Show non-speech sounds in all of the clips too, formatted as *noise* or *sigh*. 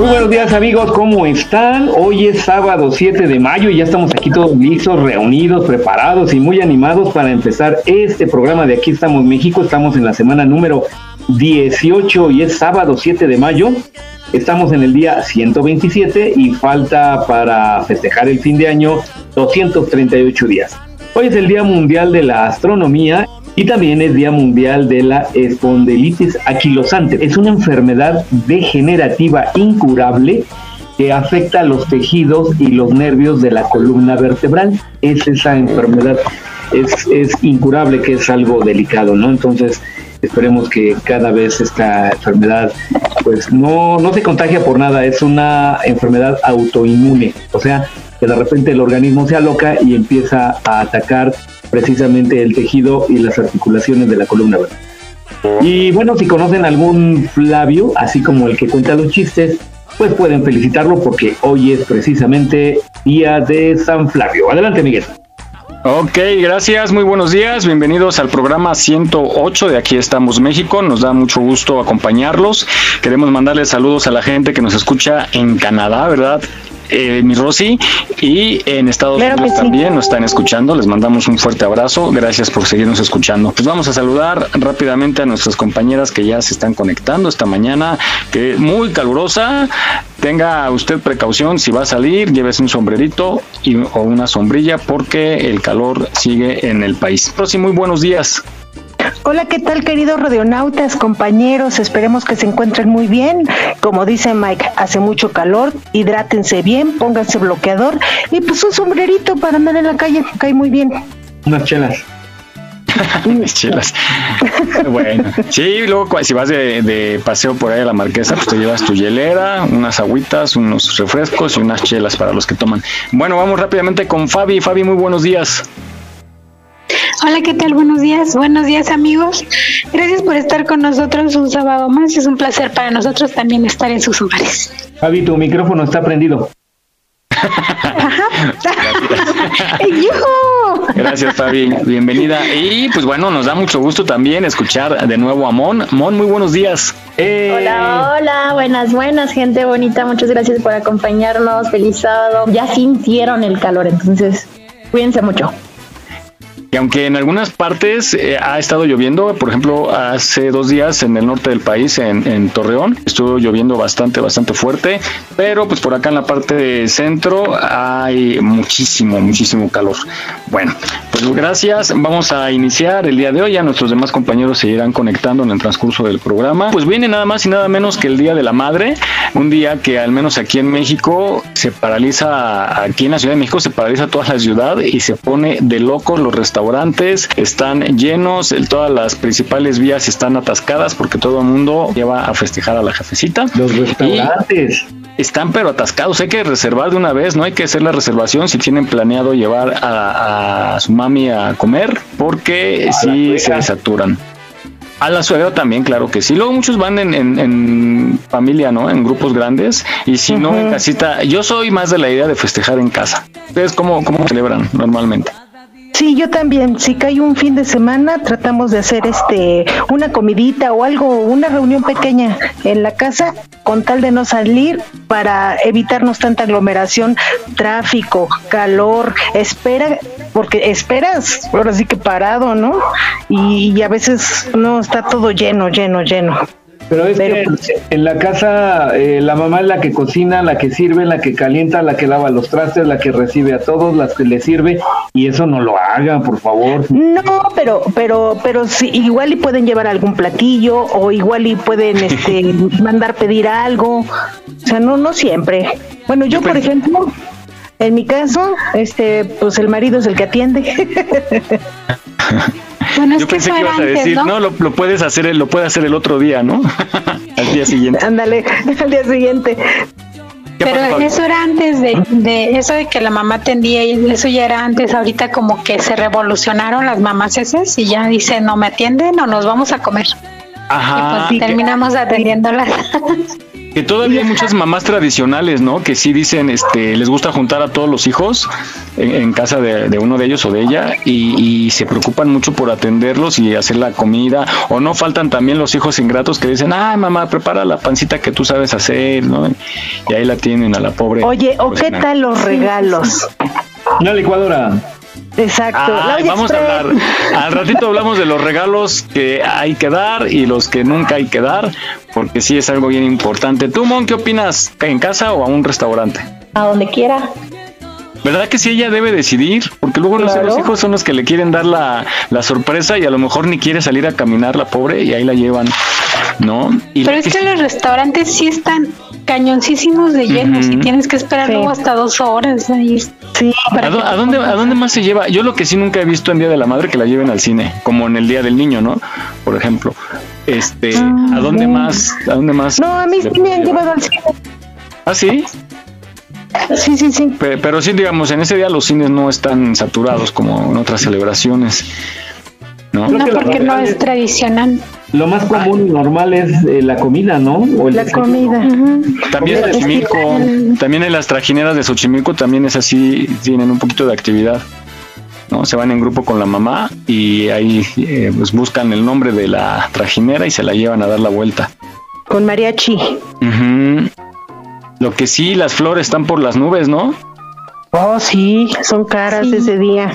Muy buenos días amigos, ¿cómo están? Hoy es sábado 7 de mayo y ya estamos aquí todos listos, reunidos, preparados y muy animados para empezar este programa de Aquí estamos México. Estamos en la semana número 18 y es sábado 7 de mayo. Estamos en el día 127 y falta para festejar el fin de año 238 días. Hoy es el Día Mundial de la Astronomía y también es Día Mundial de la Espondilitis aquilosante. Es una enfermedad degenerativa incurable que afecta a los tejidos y los nervios de la columna vertebral. Es esa enfermedad, es, es incurable, que es algo delicado, ¿no? Entonces, esperemos que cada vez esta enfermedad pues no, no se contagia por nada, es una enfermedad autoinmune, o sea, que de repente el organismo se aloca y empieza a atacar precisamente el tejido y las articulaciones de la columna vertebral. Y bueno, si conocen algún Flavio, así como el que cuenta los chistes, pues pueden felicitarlo porque hoy es precisamente día de San Flavio. Adelante, Miguel. Ok, gracias, muy buenos días, bienvenidos al programa 108 de Aquí estamos México, nos da mucho gusto acompañarlos, queremos mandarles saludos a la gente que nos escucha en Canadá, ¿verdad? Eh, mi Rosy, y en Estados Claro Unidos sí. también nos están escuchando, les mandamos un fuerte abrazo, gracias por seguirnos escuchando. Pues vamos a saludar rápidamente a nuestras compañeras que ya se están conectando esta mañana, que es muy calurosa, tenga usted precaución si va a salir, llévese un sombrerito y, o una sombrilla porque el calor sigue en el país. Rosy, muy buenos días. Hola, ¿qué tal queridos radionautas, compañeros? Esperemos que se encuentren muy bien. Como dice Mike, hace mucho calor, hidrátense bien, pónganse bloqueador y pues un sombrerito para andar en la calle, cae muy bien. Unas chelas. *laughs* Mis chelas. *laughs* bueno, sí, luego si vas de, de paseo por ahí a la marquesa, pues te llevas tu hielera, unas agüitas, unos refrescos y unas chelas para los que toman. Bueno, vamos rápidamente con Fabi. Fabi, muy buenos días. Hola, ¿qué tal? Buenos días, buenos días amigos. Gracias por estar con nosotros un sábado más. Es un placer para nosotros también estar en sus hogares. Javi, tu micrófono está prendido. Gracias, *laughs* Fabi. Bienvenida. Y pues bueno, nos da mucho gusto también escuchar de nuevo a Mon. Mon, muy buenos días. ¡Eh! Hola, hola, buenas, buenas, gente bonita. Muchas gracias por acompañarnos. Feliz sábado. Ya sintieron el calor, entonces cuídense mucho. Y aunque en algunas partes eh, ha estado lloviendo, por ejemplo, hace dos días en el norte del país, en, en Torreón, estuvo lloviendo bastante, bastante fuerte, pero pues por acá en la parte de centro hay muchísimo, muchísimo calor. Bueno, pues gracias. Vamos a iniciar el día de hoy. Ya nuestros demás compañeros se irán conectando en el transcurso del programa. Pues viene nada más y nada menos que el Día de la Madre, un día que al menos aquí en México se paraliza, aquí en la Ciudad de México se paraliza toda la ciudad y se pone de locos los restaurantes están llenos, todas las principales vías están atascadas porque todo el mundo lleva a festejar a la jefecita. Los restaurantes. Están pero atascados, hay que reservar de una vez, no hay que hacer la reservación si tienen planeado llevar a, a su mami a comer, porque si se saturan. A la suegra también, claro que sí. Luego muchos van en, en- en familia, ¿no? En grupos grandes. Y si no, en casita. Yo soy más de la idea de festejar en casa. ¿Ustedes cómo, cómo celebran normalmente? Sí, yo también. Si cae un fin de semana, tratamos de hacer este una comidita o algo, una reunión pequeña en la casa con tal de no salir para evitarnos tanta aglomeración, tráfico, calor, espera, porque esperas, ahora sí que parado, ¿no? Y, y a veces no está todo lleno, lleno, lleno. Pero es que en la casa eh, la mamá es la que cocina, la que sirve, la que calienta, la que lava los trastes, la que recibe a todos, la que le sirve y eso no lo hagan, por favor. No, pero pero pero sí, igual y pueden llevar algún platillo o igual y pueden este *laughs* mandar pedir algo. O sea, no no siempre. Bueno, yo por ejemplo, en mi caso, este pues el marido es el que atiende. *laughs* Bueno, es Yo que pensé que ibas a antes, decir, ¿no? no, lo, lo puedes hacer, el- lo puede hacer el otro día, ¿no? *laughs* Al día siguiente. Ándale, *laughs* al día siguiente. ¿Qué Pero eso era antes de, de eso de que la mamá atendía y eso ya era antes. Ahorita como que se revolucionaron las mamás esas y ya dicen no me atienden o nos vamos a comer. Ajá. y pues que- terminamos atendiéndolas. Que todavía hay muchas mamás tradicionales, ¿no? Que sí dicen, este, les gusta juntar a todos los hijos en, en casa de, de uno de ellos o de ella y, y se preocupan mucho por atenderlos y hacer la comida. O no faltan también los hijos ingratos que dicen, ay mamá, prepara la pancita que tú sabes hacer, ¿no? Y ahí la tienen a la pobre. Oye, ¿o qué tal los regalos? Una licuadora. Exacto. Ay, vamos a hablar. Al ratito hablamos de los regalos que hay que dar y los que nunca hay que dar, porque sí es algo bien importante. ¿Tú, Mon, qué opinas? ¿En casa o a un restaurante? A donde quiera. ¿Verdad que sí ella debe decidir? Porque luego no sé, Claro. los hijos son los que le quieren dar la, la sorpresa y a lo mejor ni quiere salir a caminar la pobre y ahí la llevan, ¿no? Y Pero es que sí- los restaurantes sí están cañoncísimos de llenos y tienes que esperar Sí. luego hasta dos horas ahí. Sí, ¿A, dó- a dónde, ¿A dónde más se lleva? Yo lo que sí nunca he visto en Día de la Madre que la lleven al cine, como en el Día del Niño, ¿no? Por ejemplo. Este, ¿a dónde más? ¿A dónde más? no, a mí sí me han llevado al cine. ¿Ah, sí? Sí, sí, sí. Pe- Pero sí, digamos, en ese día los cines no están saturados como en otras celebraciones, ¿no? Porque no es es- tradicional. Lo más común y normal es eh, la comida, ¿no? O el La desayuno. comida. También en Xochimilco, también en las trajineras de Xochimilco también es así, tienen un poquito de actividad. ¿no? Se van en grupo con la mamá y ahí eh, pues buscan el nombre de la trajinera y se la llevan a dar la vuelta. Con mariachi. Ujú. Lo que sí, las flores están por las nubes, ¿no? Oh, sí, son caras Sí. ese día.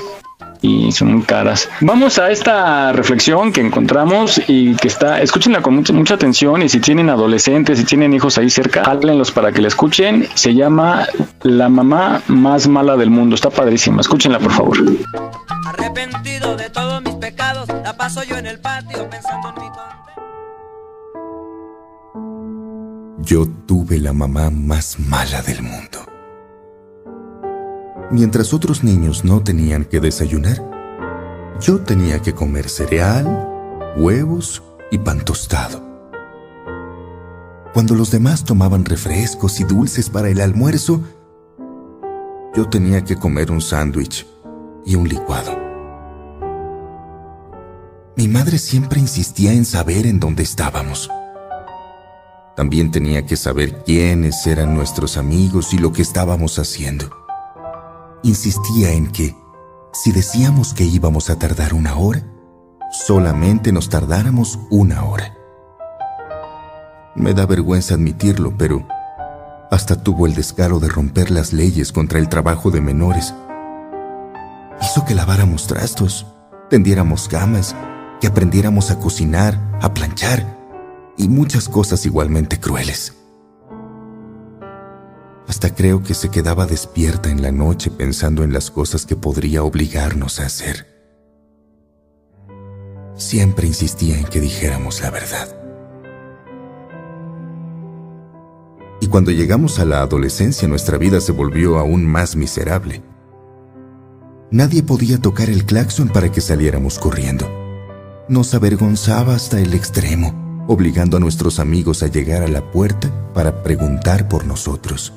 y son muy caras. Vamos a esta reflexión que encontramos y que está, escúchenla con mucha, mucha atención y si tienen adolescentes, si tienen hijos ahí cerca, háblenlos para que la escuchen. Se llama La mamá más mala del mundo. Está padrísima. Escúchenla, por favor. Arrepentido de todos mis pecados, la paso yo en el patio pensando en mi Yo tuve la mamá más mala del mundo. Mientras otros niños no tenían que desayunar, yo tenía que comer cereal, huevos y pan tostado. Cuando los demás tomaban refrescos y dulces para el almuerzo, yo tenía que comer un sándwich y un licuado. Mi madre siempre insistía en saber en dónde estábamos. También tenía que saber quiénes eran nuestros amigos y lo que estábamos haciendo. Insistía en que, si decíamos que íbamos a tardar una hora, solamente nos tardáramos una hora. Me da vergüenza admitirlo, pero hasta tuvo el descaro de romper las leyes contra el trabajo de menores. Hizo que laváramos trastos, tendiéramos camas, que aprendiéramos a cocinar, a planchar y muchas cosas igualmente crueles. Hasta creo que se quedaba despierta en la noche pensando en las cosas que podría obligarnos a hacer. Siempre insistía en que dijéramos la verdad. Y cuando llegamos a la adolescencia nuestra vida se volvió aún más miserable. Nadie podía tocar el claxon para que saliéramos corriendo. Nos avergonzaba hasta el extremo, obligando a nuestros amigos a llegar a la puerta para preguntar por nosotros.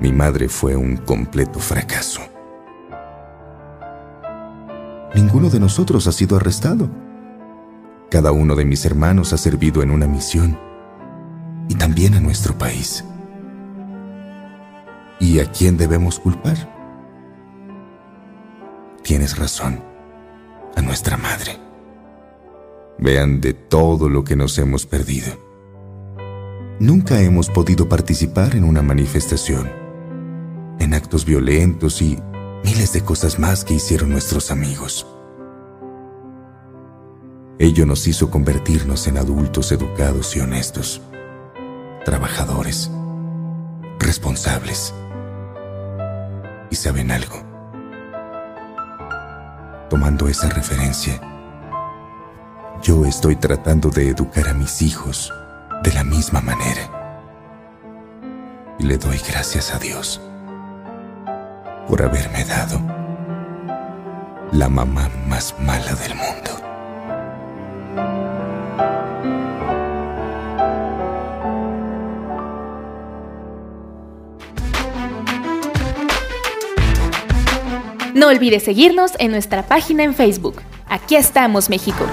Mi madre fue un completo fracaso. Ninguno de nosotros ha sido arrestado. Cada uno de mis hermanos ha servido en una misión y también a nuestro país. ¿Y a quién debemos culpar? Tienes razón, nuestra madre. Vean de todo lo que nos hemos perdido. Nunca hemos podido participar en una manifestación, en actos violentos y miles de cosas más que hicieron nuestros amigos. Ello nos hizo convertirnos en adultos educados y honestos, trabajadores, responsables. ¿Y saben algo? Tomando esa referencia, yo estoy tratando de educar a mis hijos de la misma manera. Y le doy gracias a Dios por haberme dado la mamá más mala del mundo. No olvides seguirnos en nuestra página en Facebook. Aquí estamos, México.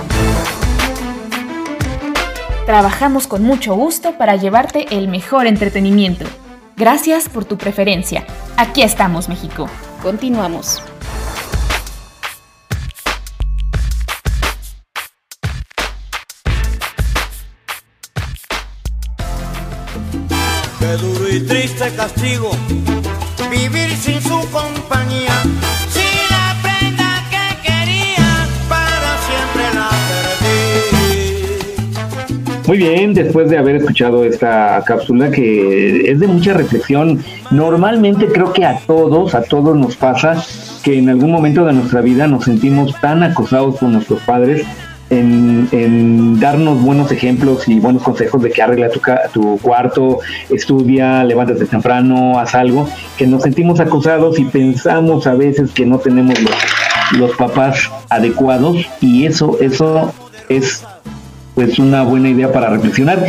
Trabajamos con mucho gusto para llevarte el mejor entretenimiento. Gracias por tu preferencia. Aquí estamos, México. Continuamos. Qué duro y triste castigo vivir sin su compañía. Muy bien, después de haber escuchado esta cápsula que es de mucha reflexión, normalmente creo que a todos, a todos nos pasa que en algún momento de nuestra vida nos sentimos tan acosados por nuestros padres en, en darnos buenos ejemplos y buenos consejos de que arregla tu, tu cuarto, estudia, levántate temprano, haz algo, que nos sentimos acosados y pensamos a veces que no tenemos los, los papás adecuados y eso, eso es pues una buena idea para reflexionar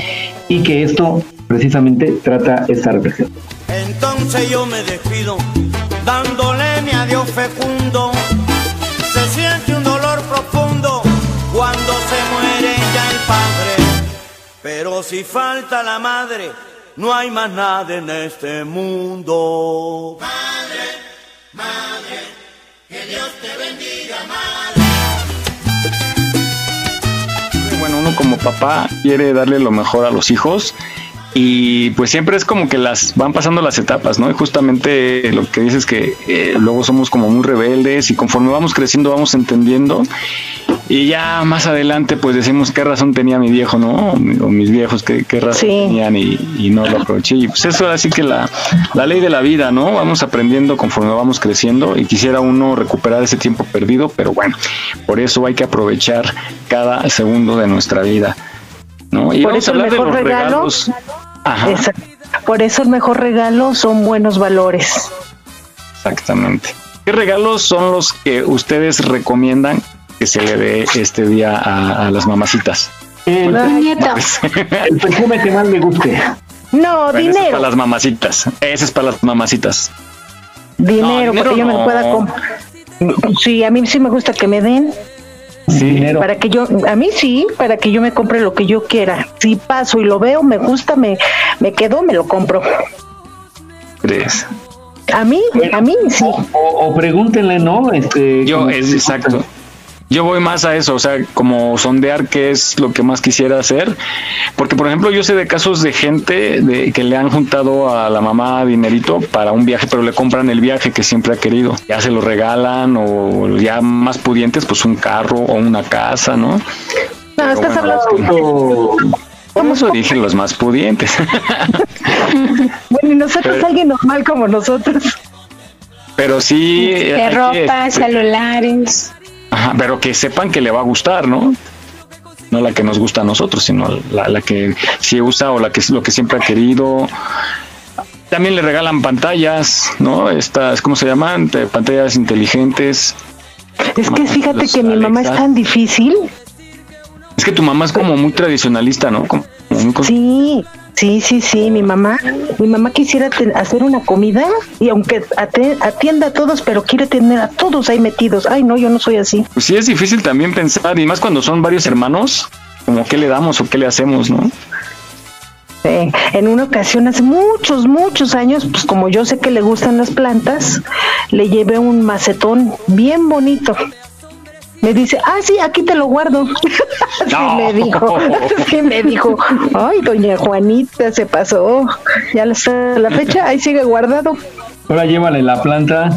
y que esto precisamente trata esta reflexión. Entonces yo me despido, dándole mi adiós fecundo. Se siente un dolor profundo cuando se muere ya el padre. Pero si falta la madre, no hay más nada en este mundo. bueno, como papá quiere darle lo mejor a los hijos y pues siempre es como que las van pasando las etapas, ¿no? Y justamente lo que dices es que eh, luego somos como muy rebeldes y conforme vamos creciendo vamos entendiendo y ya más adelante pues decimos qué razón tenía mi viejo, ¿no? O mi- o mis viejos qué, qué razón tenían y, y no lo aproveché. Y pues eso así que la, la ley de la vida, ¿no? Vamos aprendiendo conforme vamos creciendo y quisiera uno recuperar ese tiempo perdido, pero bueno, por eso hay que aprovechar cada segundo de nuestra vida. ¿no? Y Por vamos eso a el de mejor los regalo, regalos. Ajá, Exacto. por eso el mejor regalo son buenos valores. exactamente. ¿Qué regalos son los que ustedes recomiendan que se le dé este día a, a las mamacitas? *laughs* El, Nieto. el perfume que más le guste. No, Bueno, ese es dinero, para las mamacitas. Ese es para las mamacitas. dinero, No, para que yo dinero me pueda comprar. Sí, a mí sí me gusta que me den, Sí, Dinero. para que yo, a mí sí, para que yo me compre lo que yo quiera. Si paso y lo veo, me gusta, me, me quedo, me lo compro. ¿crees? A mí, a mí sí. O, o pregúntenle, ¿no? Este, Yo, es exacto. Yo voy más a eso, o sea, como sondear qué es lo que más quisiera hacer. Porque, por ejemplo, yo sé de casos de gente de que le han juntado a la mamá dinerito para un viaje, pero le compran el viaje que siempre ha querido. Ya se lo regalan o ya más pudientes, pues un carro o una casa, ¿no? No, estás bueno, hablando. es que- o- Por eso dije los más pudientes. *laughs* Bueno, y nosotros, Pero- alguien normal como nosotros. pero sí. De que, ropa, este, celulares. Ajá, pero que sepan que le va a gustar, ¿no? No la que nos gusta a nosotros, sino la, la que sí usa o la que es lo que siempre ha querido. También le regalan pantallas, ¿no? Estas, ¿cómo se llaman? Pantallas inteligentes. Es que fíjate Los que mi mamá es tan difícil. Es que tu mamá es como muy tradicionalista, ¿no? Como muy Sí, sí, sí, sí, mi mamá, mi mamá quisiera hacer una comida y aunque atienda a todos, pero quiere tener a todos ahí metidos. Ay, no, yo no soy así. Pues sí es difícil también pensar, y más cuando son varios hermanos, como qué le damos o qué le hacemos, ¿no? Eh, en una ocasión, hace muchos, muchos años, pues como yo sé que le gustan las plantas, le llevé un macetón bien bonito. Me dice, ah, sí, aquí te lo guardo. *laughs* sí me dijo, *laughs* sí me dijo, ay, doña Juanita se pasó. Ya hasta la fecha, ahí sigue guardado. Ahora llévale la planta.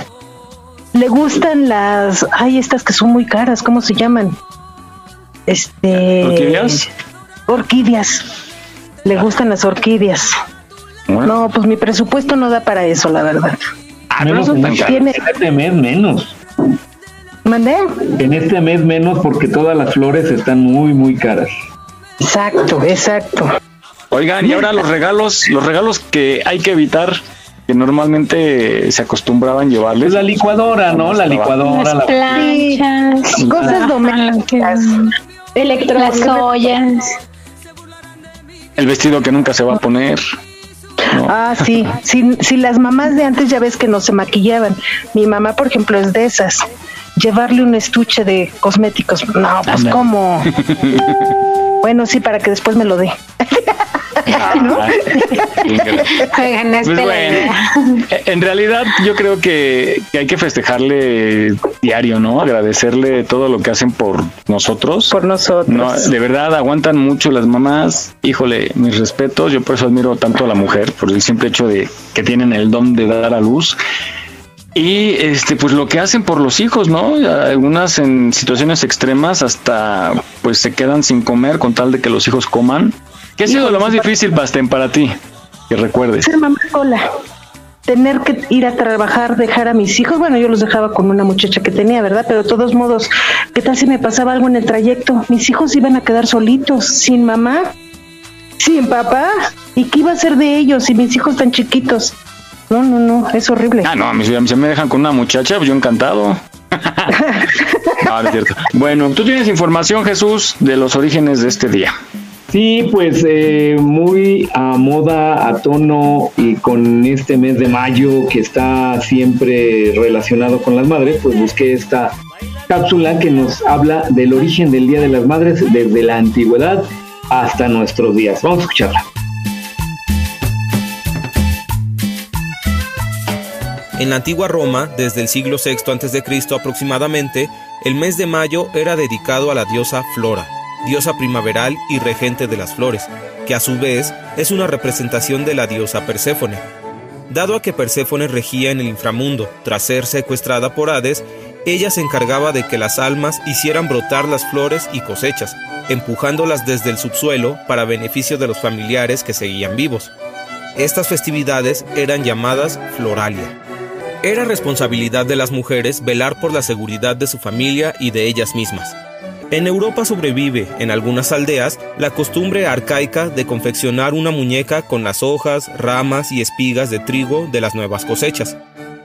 Le gustan las, ay, estas que son muy caras, ¿cómo se llaman? Este. ¿Orquídeas? Orquídeas. Le gustan las orquídeas. No, pues mi presupuesto no da para eso, la verdad. Ah, menos tiene- menos. ¿Mandé? En este mes menos porque todas las flores están muy, muy caras. Exacto, exacto. Oigan, y ahora los regalos, los regalos que hay que evitar, que normalmente se acostumbraban llevarles. la licuadora, ¿no? La licuadora, Las planchas, cosas domésticas. Las ollas. El vestido que nunca se va a poner. Ah, sí, si, si las mamás de antes ya ves que no se maquillaban. Mi mamá, por ejemplo, es de esas. Llevarle un estuche de cosméticos. No, pues cómo. *laughs* bueno, sí, para que después me lo dé. *laughs* Oigan, Pues bueno, en realidad yo creo que, que hay que festejarle diario, ¿no? Agradecerle todo lo que hacen por nosotros. Por nosotros. No, de verdad aguantan mucho las mamás. Híjole, mis respetos. Yo por eso admiro tanto a la mujer, por el simple hecho de que tienen el don de dar a luz. Y este, pues lo que hacen por los hijos, ¿no? Algunas en situaciones extremas hasta pues se quedan sin comer con tal de que los hijos coman. ¿Qué ha sido lo más difícil, Basten, para ti? Que recuerdes. Ser mamá sola. Tener que ir a trabajar, dejar a mis hijos. Bueno, yo los dejaba con una muchacha que tenía, ¿verdad? Pero de todos modos, ¿qué tal si me pasaba algo en el trayecto? Mis hijos iban a quedar solitos, sin mamá, sin papá. ¿Y qué iba a ser de ellos si mis hijos tan chiquitos? No, no, no, es horrible. Ah, no, a mí si me dejan con una muchacha, pues yo encantado. *laughs* no, es cierto. Bueno, tú tienes información, Jesús, de los orígenes de este día. Sí, pues eh, muy a moda, a tono y con este mes de mayo que está siempre relacionado con las madres, pues busqué esta cápsula que nos habla del origen del Día de las Madres desde la antigüedad hasta nuestros días. Vamos a escucharla. En la antigua Roma, desde el siglo VI a.C. aproximadamente, el mes de mayo era dedicado a la diosa Flora, diosa primaveral y regente de las flores, que a su vez es una representación de la diosa Perséfone. Dado a que Perséfone regía en el inframundo tras ser secuestrada por Hades, ella se encargaba de que las almas hicieran brotar las flores y cosechas, empujándolas desde el subsuelo para beneficio de los familiares que seguían vivos. Estas festividades eran llamadas Floralia. Era responsabilidad de las mujeres velar por la seguridad de su familia y de ellas mismas. En Europa sobrevive, en algunas aldeas, la costumbre arcaica de confeccionar una muñeca con las hojas, ramas y espigas de trigo de las nuevas cosechas.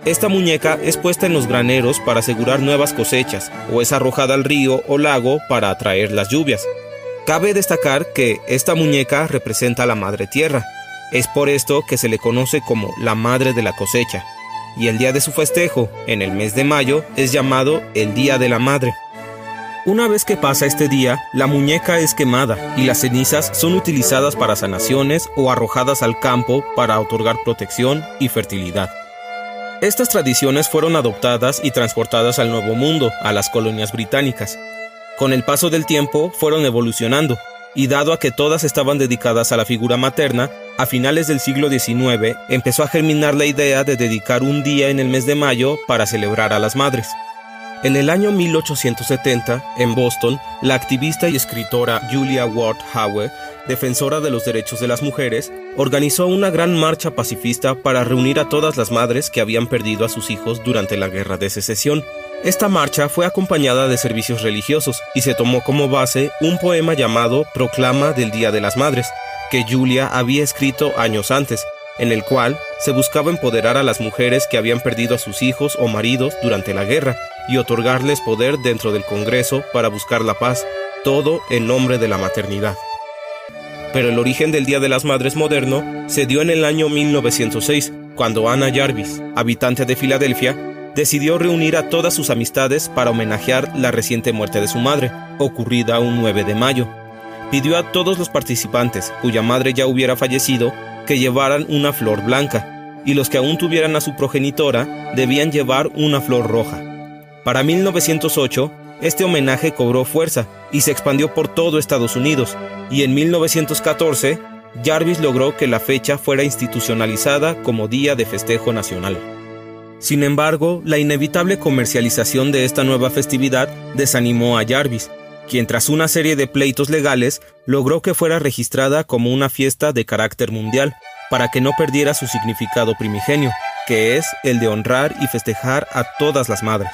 Esta muñeca es puesta en los graneros para asegurar nuevas cosechas o es arrojada al río o lago para atraer las lluvias. Cabe destacar que esta muñeca representa a la madre tierra. Es por esto que se le conoce como la madre de la cosecha. Y el día de su festejo, en el mes de mayo, es llamado el Día de la Madre. Una vez que pasa este día, la muñeca es quemada y las cenizas son utilizadas para sanaciones o arrojadas al campo para otorgar protección y fertilidad. Estas tradiciones fueron adoptadas y transportadas al Nuevo Mundo, a las colonias británicas. Con el paso del tiempo fueron evolucionando, y dado a que todas estaban dedicadas a la figura materna, a finales del siglo XIX empezó a germinar la idea de dedicar un día en el mes de mayo para celebrar a las madres. En el año 1870, en Boston, la activista y escritora Julia Ward Howe, defensora de los derechos de las mujeres, organizó una gran marcha pacifista para reunir a todas las madres que habían perdido a sus hijos durante la Guerra de Secesión. Esta marcha fue acompañada de servicios religiosos y se tomó como base un poema llamado Proclama del Día de las Madres, que Julia había escrito años antes, en el cual se buscaba empoderar a las mujeres que habían perdido a sus hijos o maridos durante la guerra y otorgarles poder dentro del Congreso para buscar la paz, todo en nombre de la maternidad. Pero el origen del Día de las Madres moderno se dio en el año 1906, cuando Anna Jarvis, habitante de Filadelfia, decidió reunir a todas sus amistades para homenajear la reciente muerte de su madre, ocurrida un 9 de mayo. Pidió a todos los participantes, cuya madre ya hubiera fallecido, que llevaran una flor blanca, y los que aún tuvieran a su progenitora debían llevar una flor roja. Para 1908, este homenaje cobró fuerza y se expandió por todo Estados Unidos, y en 1914, Jarvis logró que la fecha fuera institucionalizada como Día de Festejo Nacional. Sin embargo, la inevitable comercialización de esta nueva festividad desanimó a Jarvis, quien tras una serie de pleitos legales logró que fuera registrada como una fiesta de carácter mundial, para que no perdiera su significado primigenio, que es el de honrar y festejar a todas las madres.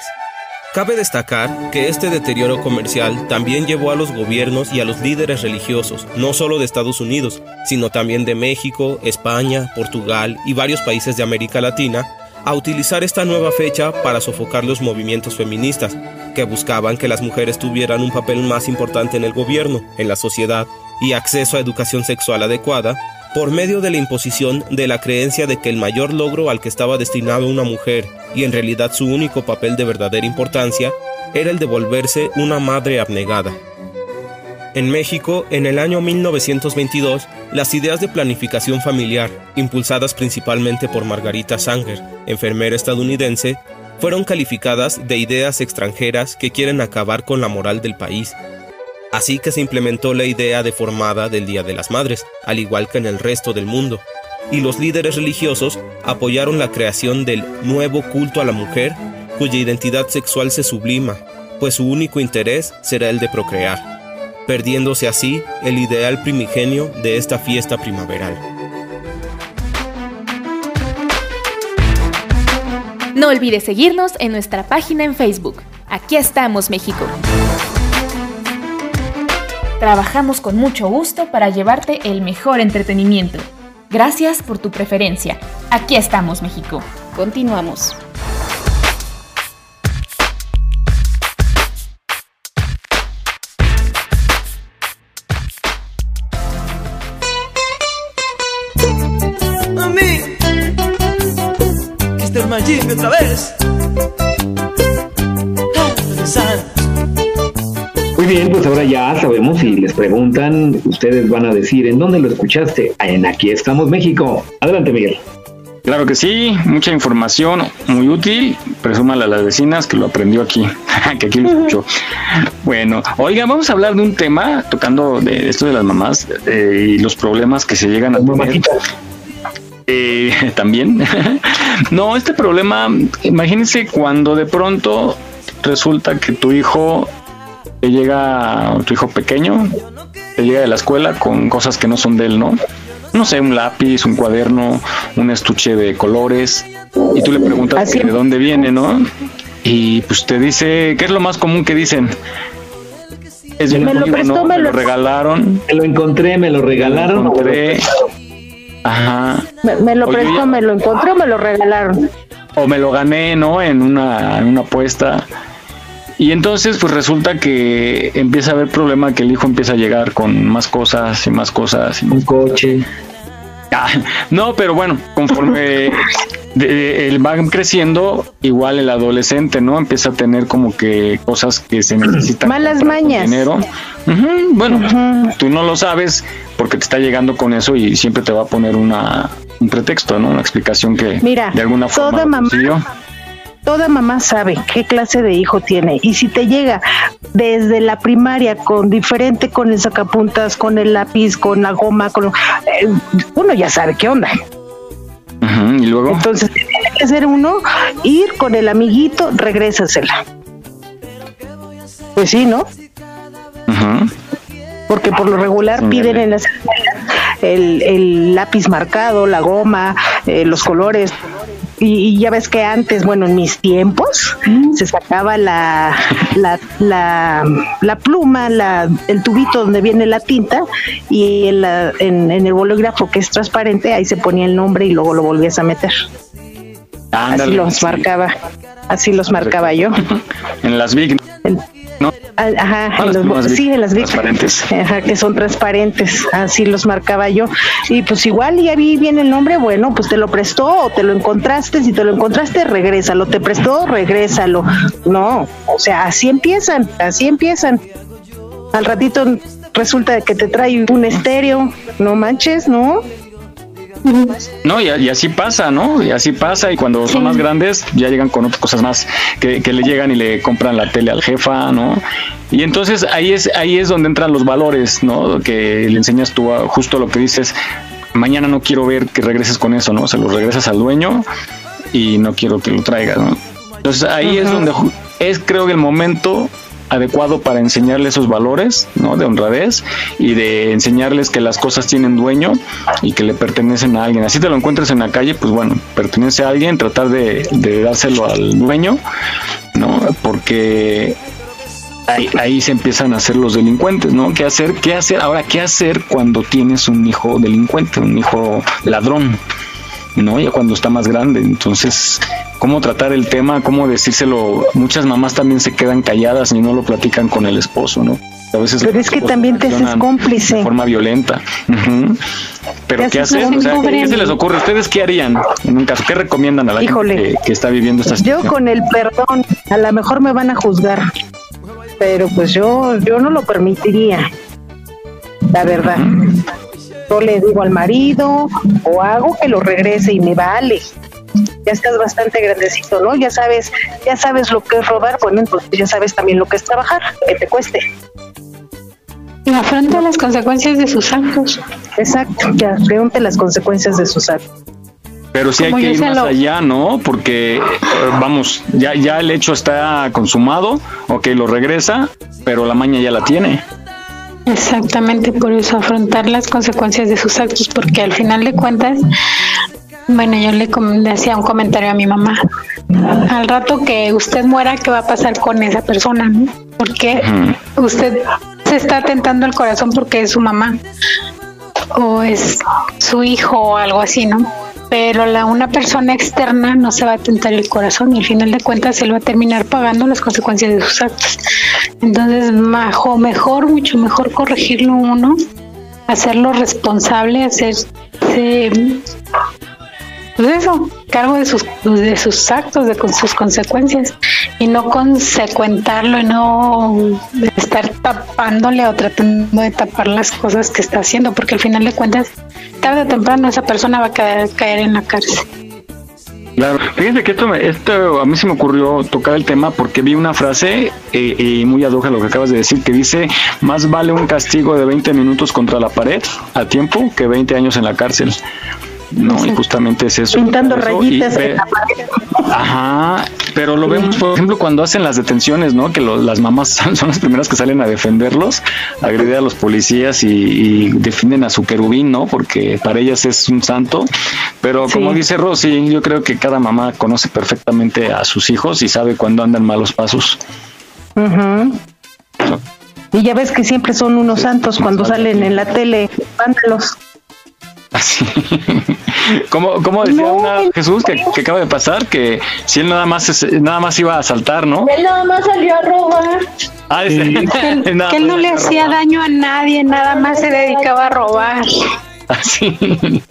Cabe destacar que este deterioro comercial también llevó a los gobiernos y a los líderes religiosos, no solo de Estados Unidos, sino también de México, España, Portugal y varios países de América Latina, a utilizar esta nueva fecha para sofocar los movimientos feministas, que buscaban que las mujeres tuvieran un papel más importante en el gobierno, en la sociedad y acceso a educación sexual adecuada, por medio de la imposición de la creencia de que el mayor logro al que estaba destinado una mujer, y en realidad su único papel de verdadera importancia, era el de volverse una madre abnegada. En México, en el año 1922, las ideas de planificación familiar, impulsadas principalmente por Margarita Sanger, enfermera estadounidense, fueron calificadas de ideas extranjeras que quieren acabar con la moral del país. Así que se implementó la idea deformada del Día de las Madres, al igual que en el resto del mundo, y los líderes religiosos apoyaron la creación del nuevo culto a la mujer, cuya identidad sexual se sublima, pues su único interés será el de procrear perdiéndose así el ideal primigenio de esta fiesta primaveral. No olvides seguirnos en nuestra página en Facebook. Aquí estamos, México. Trabajamos con mucho gusto para llevarte el mejor entretenimiento. Gracias por tu preferencia. Aquí estamos, México. Continuamos. Otra vez. Muy bien, pues ahora ya sabemos y les preguntan, ustedes van a decir, ¿en dónde lo escuchaste? En Aquí estamos México. Adelante, Miguel. Claro que sí, mucha información muy útil. Presúmale a las vecinas que lo aprendió aquí, *laughs* que aquí lo escuchó. Bueno, oiga, vamos a hablar de un tema tocando de esto de las mamás eh, y los problemas que se llegan a tener. Eh, *laughs* también. *laughs* no, este problema, imagínense cuando de pronto resulta que tu hijo te llega, tu hijo pequeño, te llega de la escuela con cosas que no son de él, ¿no? No sé, un lápiz, un cuaderno, un estuche de colores, y tú le preguntas de dónde viene, ¿no? Y pues te dice, ¿qué es lo más común que dicen? Es me lo prestó, me, lo regalaron. Me lo encontré, me lo regalaron. Me lo Ajá. Me, lo prestó, me lo encontró, me lo regalaron. O me lo gané, ¿no? En una, en una apuesta. Y entonces, pues resulta que empieza a haber problema que el hijo empieza a llegar con más cosas y más cosas. Y Un coche. *laughs* no, pero bueno, conforme de, van creciendo, igual el adolescente, ¿no? Empieza a tener como que cosas que se necesitan. Malas mañas. Dinero. bueno, tú no lo sabes porque te está llegando con eso y siempre te va a poner una, un pretexto, ¿no? Una explicación que Mira, de alguna forma. Toda mamá, toda mamá sabe qué clase de hijo tiene y si te llega desde la primaria con diferente con el sacapuntas, con el lápiz, con la goma, con eh, uno ya sabe qué onda y luego. Entonces, tiene que ser uno, ir con el amiguito, regrésasela. Pues sí, ¿no? Porque por lo regular piden en las el, el lápiz marcado, la goma, eh, los colores, y, ya ves que antes, bueno, en mis tiempos, se sacaba la, la, la, pluma, la, el tubito donde viene la tinta y en, en, el bolígrafo que es transparente, ahí se ponía el nombre y luego lo volvías a meter. así los marcaba, así los marcaba yo. *laughs* en las Big. Ajá, sí, en las transparentes. Ajá, que son transparentes, así los marcaba yo. Y pues igual ya vi bien el nombre, bueno, pues te lo prestó o te lo encontraste, si te lo encontraste, regrésalo, te prestó, regrésalo. No, o sea, así empiezan, así empiezan. Al ratito resulta que te trae un estéreo, no manches, ¿no? No, y, y, así pasa, ¿no? Y así pasa, y cuando son más grandes ya llegan con otras cosas más, que, que, le llegan y le compran la tele al jefa, ¿no? Y entonces ahí es, ahí es donde entran los valores, ¿no? Que le enseñas tú a, justo lo que dices, mañana no quiero ver que regreses con eso, ¿no? Se lo regresas al dueño y no quiero que lo traigas, ¿no? Entonces ahí uh -huh. es donde es creo que el momento adecuado para enseñarles esos valores ¿no? de honradez y de enseñarles que las cosas tienen dueño y que le pertenecen a alguien. Así te lo encuentres en la calle, pues bueno, pertenece a alguien, tratar de, de dárselo al dueño, ¿no? Porque ahí, ahí, se empiezan a hacer los delincuentes, ¿no? ¿Qué hacer? ¿Qué hacer? Ahora, ¿qué hacer cuando tienes un hijo delincuente, un hijo ladrón? ¿no? Ya cuando está más grande. Entonces, ¿cómo tratar el tema? ¿Cómo decírselo? Muchas mamás también se quedan calladas y no lo platican con el esposo, ¿no? A veces Pero es que también te haces cómplice. De forma violenta. Uh -huh. Pero ¿qué hacen? O sea, ¿qué se les ocurre? ¿Ustedes qué harían en un caso? ¿Qué recomiendan a la Híjole, gente que, que, está viviendo esta situación? Yo con el perdón, a lo mejor me van a juzgar. Pero pues yo, yo no lo permitiría. La verdad. Uh -huh yo le digo al marido o hago que lo regrese y me vale. Ya estás bastante grandecito, ¿no? Ya sabes, ya sabes lo que es robar, bueno, entonces ya sabes también lo que es trabajar, que te cueste. Y afronta las consecuencias de sus actos. Exacto, ya afronte las consecuencias de sus actos. Pero sí hay que ir más lo... allá, ¿no? Porque, eh, vamos, ya, ya el hecho está consumado, ok, lo regresa, pero la maña ya la tiene. Exactamente, por eso afrontar las consecuencias de sus actos, porque al final de cuentas, bueno, yo le, hacía un comentario a mi mamá. Al rato que usted muera, ¿qué va a pasar con esa persona? ¿no? Porque usted se está atentando el corazón porque es su mamá o es su hijo o algo así, ¿no? Pero la, una persona externa no se va a atentar el corazón y al final de cuentas él va a terminar pagando las consecuencias de sus actos. Entonces, majo, mejor, mucho mejor corregirlo uno, hacerlo responsable, hacerse, eso, cargo de sus, de sus actos, de con sus consecuencias, y no consecuentarlo y no estar tapándole o tratando de tapar las cosas que está haciendo, porque al final de cuentas, tarde o temprano esa persona va a caer, en la cárcel. Claro, fíjense que esto, a mí se me ocurrió tocar el tema porque vi una frase eh, y muy ad hoc a lo que acabas de decir que dice más vale un castigo de 20 minutos contra la pared a tiempo que 20 años en la cárcel. No, sí. y justamente es eso. Pintando eso, rayitas y, en la pared. Ajá, pero lo vemos, por ejemplo, cuando hacen las detenciones, ¿no? Que lo, las mamás *laughs* son, las primeras que salen a defenderlos, a agredir a los policías y, y, defienden a su querubín, ¿no? Porque para ellas es un santo. Pero sí. como dice Rosy, yo creo que cada mamá conoce perfectamente a sus hijos y sabe cuándo andan malos pasos. Uh -huh. Y ya ves que siempre son unos santos cuando salen en la tele, vándalos. Así. *laughs* ¿Cómo, cómo decía no, una Jesús que, que, acaba de pasar? Que si él nada más es, nada más iba a saltar, ¿no? Él nada más salió a robar. Ah, *laughs* que, él, nada que él no le hacía daño a nadie, nada más se dedicaba a robar. Así.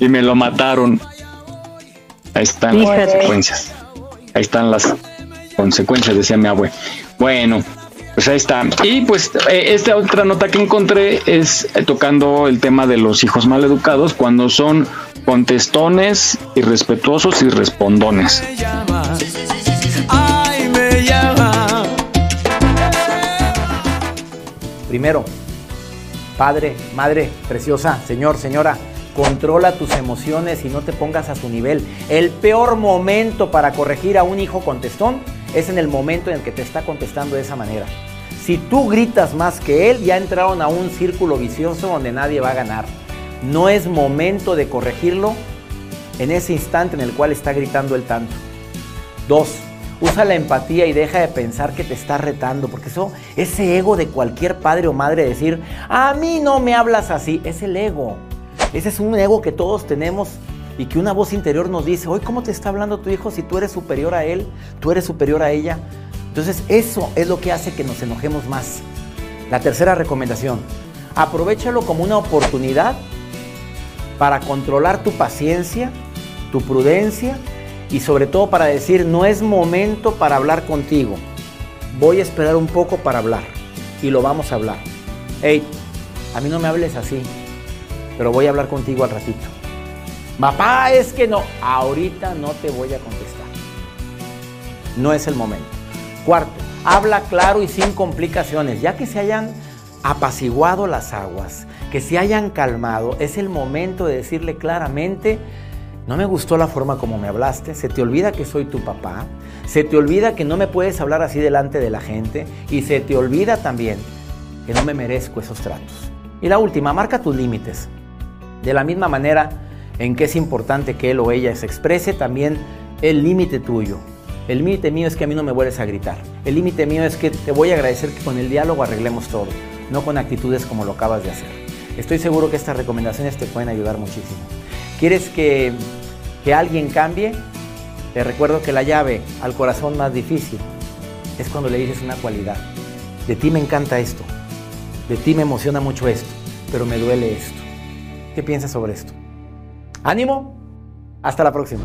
Y me lo mataron. Ahí están Fíjate. las consecuencias. Ahí están las consecuencias, decía mi abue. Bueno, pues ahí está. Y pues eh, esta otra nota que encontré es eh, tocando el tema de los hijos mal educados cuando son contestones, irrespetuosos y respondones. Ay, me llama. Primero, padre, madre, preciosa, señor, señora, controla tus emociones y no te pongas a su nivel. El peor momento para corregir a un hijo contestón es en el momento en el que te está contestando de esa manera. Si tú gritas más que él, ya entraron a un círculo vicioso donde nadie va a ganar. No es momento de corregirlo en ese instante en el cual está gritando el tanto. Dos, usa la empatía y deja de pensar que te está retando, porque eso, ese ego de cualquier padre o madre decir, a mí no me hablas así, es el ego. Ese es un ego que todos tenemos y que una voz interior nos dice, hoy ¿cómo te está hablando tu hijo si tú eres superior a él, tú eres superior a ella? Entonces eso es lo que hace que nos enojemos más. La tercera recomendación, aprovechalo como una oportunidad para controlar tu paciencia, tu prudencia y sobre todo para decir no es momento para hablar contigo. Voy a esperar un poco para hablar y lo vamos a hablar. Hey, a mí no me hables así, pero voy a hablar contigo al ratito. Papá, es que no, ahorita no te voy a contestar. No es el momento. Cuarto, habla claro y sin complicaciones, ya que se hayan apaciguado las aguas, que se hayan calmado, es el momento de decirle claramente, no me gustó la forma como me hablaste, se te olvida que soy tu papá, se te olvida que no me puedes hablar así delante de la gente y se te olvida también que no me merezco esos tratos. Y la última, marca tus límites. De la misma manera en que es importante que él o ella se exprese, también el límite tuyo. El límite mío es que a mí no me vuelves a gritar. El límite mío es que te voy a agradecer que con el diálogo arreglemos todo, no con actitudes como lo acabas de hacer. Estoy seguro que estas recomendaciones te pueden ayudar muchísimo. ¿Quieres que, que alguien cambie? Te recuerdo que la llave al corazón más difícil es cuando le dices una cualidad. De ti me encanta esto, de ti me emociona mucho esto, pero me duele esto. ¿Qué piensas sobre esto? Ánimo, hasta la próxima.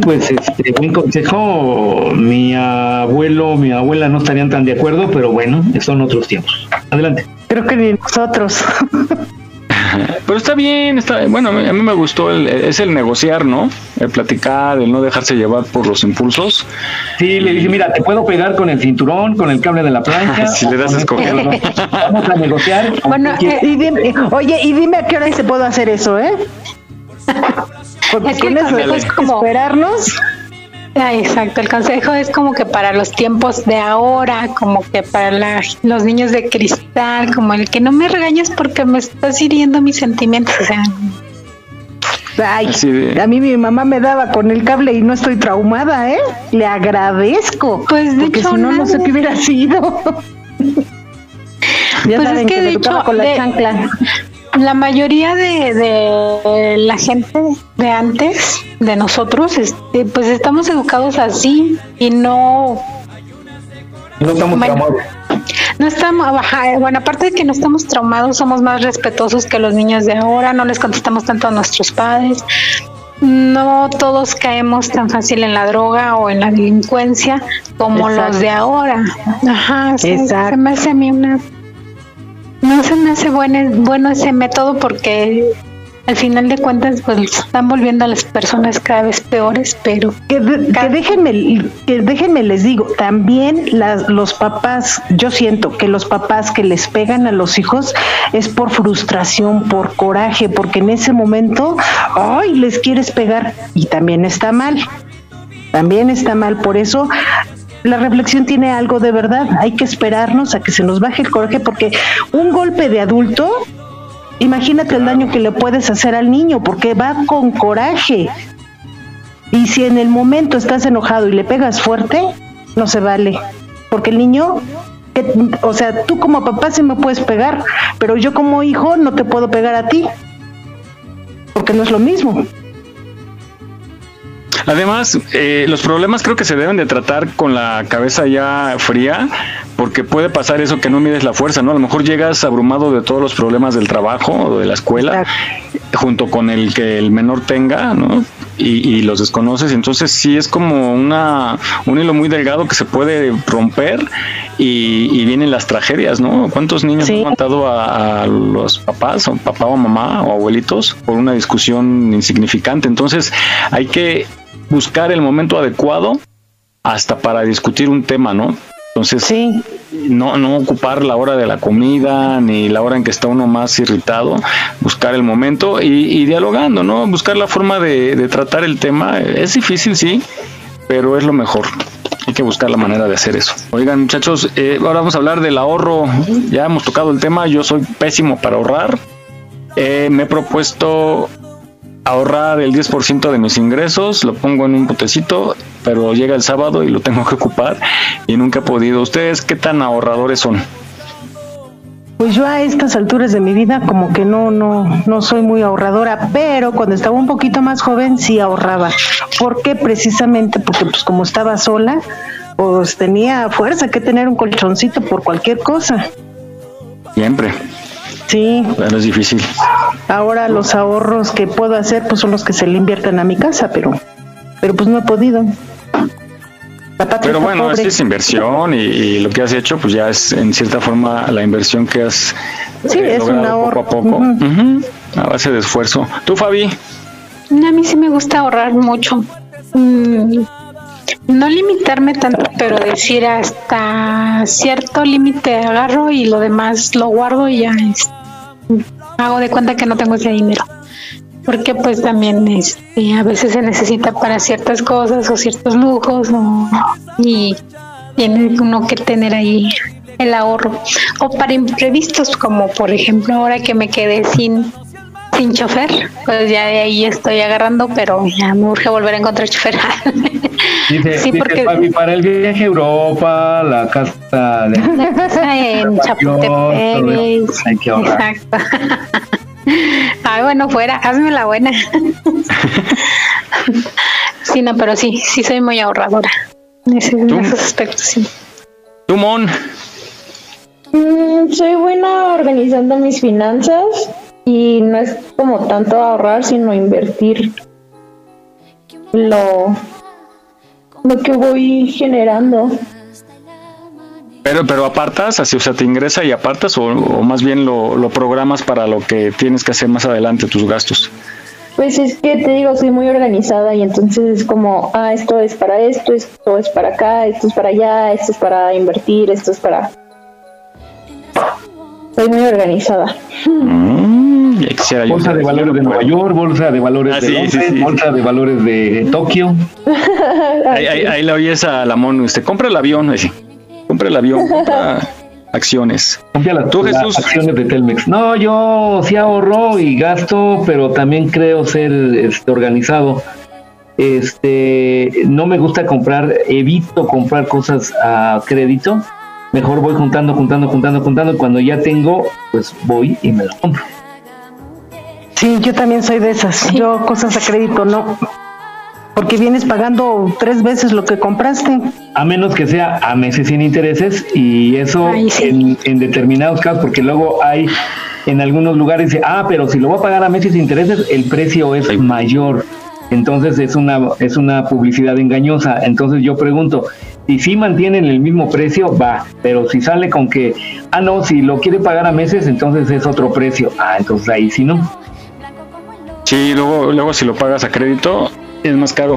Pues este buen consejo. Mi abuelo, mi abuela no estarían tan de acuerdo, pero bueno, son otros tiempos. Adelante. Creo que ni nosotros. *laughs* Pero está bien, está bueno, a mí, a mí me gustó el, es el negociar, ¿no? El platicar, el no dejarse llevar por los impulsos. Sí, le dije, mira, te puedo pegar con el cinturón, con el cable de la plancha. *laughs* si le das a escoger. *laughs* Vamos a negociar. Bueno, eh, y dime, oye, y dime a qué hora se puede hacer eso, ¿eh? Porque Es que el consejo es como- esperarnos. Ah, exacto, el consejo es como que para los tiempos de ahora, como que para la- los niños de cristal, como el que no me regañes porque me estás hiriendo mis sentimientos. O sea, Ay, Así de- a mí mi mamá me daba con el cable y no estoy traumada, ¿eh? Le agradezco. Pues de porque hecho, si no, no sé qué hubiera sido. *laughs* ya Pues saben es que de hecho, con la de- chancla. La mayoría de, de la gente de antes, de nosotros, este, pues estamos educados así y no No estamos Bueno. traumados. No estamos, bueno, aparte de que no estamos traumados, somos más respetuosos que los niños de ahora, no les contestamos tanto a nuestros padres. No todos caemos tan fácil en la droga o en la delincuencia como Exacto. los de ahora. Ajá, se, Exacto. se me hace a mí una... No se me hace bueno, bueno ese método porque al final de cuentas pues están volviendo a las personas cada vez peores, pero Que, de- que déjenme, que déjenme les digo, también las, los papás, yo siento que los papás que les pegan a los hijos es por frustración, por coraje, porque en ese momento, ay, les quieres pegar y también está mal, también está mal, por eso la reflexión tiene algo de verdad, hay que esperarnos a que se nos baje el coraje, porque un golpe de adulto Imagínate el daño que le puedes hacer al niño porque va con coraje. Y si en el momento estás enojado y le pegas fuerte, no se vale. Porque el niño, que- o sea, tú como papá sí me puedes pegar, pero yo como hijo no te puedo pegar a ti. Porque no es lo mismo. Además, eh, los problemas creo que se deben de tratar con la cabeza ya fría, porque puede pasar eso que no mides la fuerza, ¿no? A lo mejor llegas abrumado de todos los problemas del trabajo o de la escuela, junto con el que el menor tenga, ¿no? Y, y los desconoces, entonces sí es como una un hilo muy delgado que se puede romper y, y vienen las tragedias, ¿no? ¿Cuántos niños han matado a, a los papás, o papá o mamá o abuelitos por una discusión insignificante? Entonces hay que buscar el momento adecuado hasta para discutir un tema, ¿no? Entonces, no, no ocupar la hora de la comida ni la hora en que está uno más irritado, buscar el momento y, y dialogando, ¿no? Buscar la forma de, de tratar el tema. Es difícil, sí, pero es lo mejor. Hay que buscar la manera de hacer eso. Oigan, muchachos, eh, ahora vamos a hablar del ahorro. Ya hemos tocado el tema. Yo soy pésimo para ahorrar. Eh, me he propuesto ahorrar el 10% de mis ingresos, lo pongo en un potecito, pero llega el sábado y lo tengo que ocupar y nunca he podido. ¿Ustedes qué tan ahorradores son? Pues yo a estas alturas de mi vida como que no, no, no soy muy ahorradora, pero cuando estaba un poquito más joven sí ahorraba. ¿Por qué? Precisamente porque pues como estaba sola, pues tenía fuerza que tener un colchoncito por cualquier cosa. Siempre. Sí. Pero es difícil. Ahora los ahorros que puedo hacer pues son los que se le invierten a mi casa, pero, pero pues no he podido. Pero bueno, es inversión y, lo que has hecho, pues ya es en cierta forma la inversión que has sí, eh, es un ahorro. poco a poco, a base de esfuerzo. ¿Tú, Fabi? A mí sí me gusta ahorrar mucho. Mm, no limitarme tanto, pero decir hasta cierto límite agarro y lo demás lo guardo y ya hago de cuenta que no tengo ese dinero. Porque pues también este, a veces se necesita para ciertas cosas o ciertos lujos y tiene uno que tener ahí el ahorro. O para imprevistos como por ejemplo ahora que me quedé sin sin chofer pues ya de ahí estoy agarrando pero ya me urge volver a encontrar chofer *laughs* sí porque para el viaje a Europa la casa de la casa en *laughs* Chapultepec hay que ahorrar exacto *laughs* Ay, bueno, fuera, hazme la buena. *laughs* sí, no, pero sí, sí soy muy ahorradora. En, esos aspectos, sí. ¿Tú, Mon? Mm, soy buena organizando mis finanzas y no es como tanto ahorrar, sino invertir lo, lo que voy generando. Pero, pero apartas, así, o sea, te ingresa y apartas o, más bien lo, lo, programas para lo que tienes que hacer más adelante, tus gastos. Pues es que te digo, soy muy organizada y entonces es como, ah, esto es para esto, esto es para acá, esto es para allá, esto es para invertir, esto es para... Soy muy organizada. Mm, bolsa de valores de Nueva York, bolsa de valores ah, de Londres, bolsa de valores de Tokio. *laughs* ahí, ahí, ahí, oyes a la mono, usted compra el avión, así compra el avión, compra *laughs* acciones. ¿Tú, Jesús? acciones de Telmex. No, yo sí ahorro y gasto, pero también creo ser este, organizado. Este, no me gusta comprar, evito comprar cosas a crédito. Mejor voy juntando, juntando, juntando, juntando. Cuando ya tengo, pues voy y me lo compro. Sí, yo también soy de esas. Yo cosas a crédito no porque vienes pagando tres veces lo que compraste. A menos que sea a meses sin intereses y eso en, determinados casos, porque luego hay en algunos lugares, ah, pero si lo voy a pagar a meses sin intereses, el precio es mayor. Entonces es una, es una publicidad engañosa. Entonces yo pregunto, y si mantienen el mismo precio, va, pero si sale con que, ah, no, si lo quiere pagar a meses, entonces es otro precio. Ah, entonces ahí sí no. Sí, luego, luego si lo pagas a crédito, es más caro.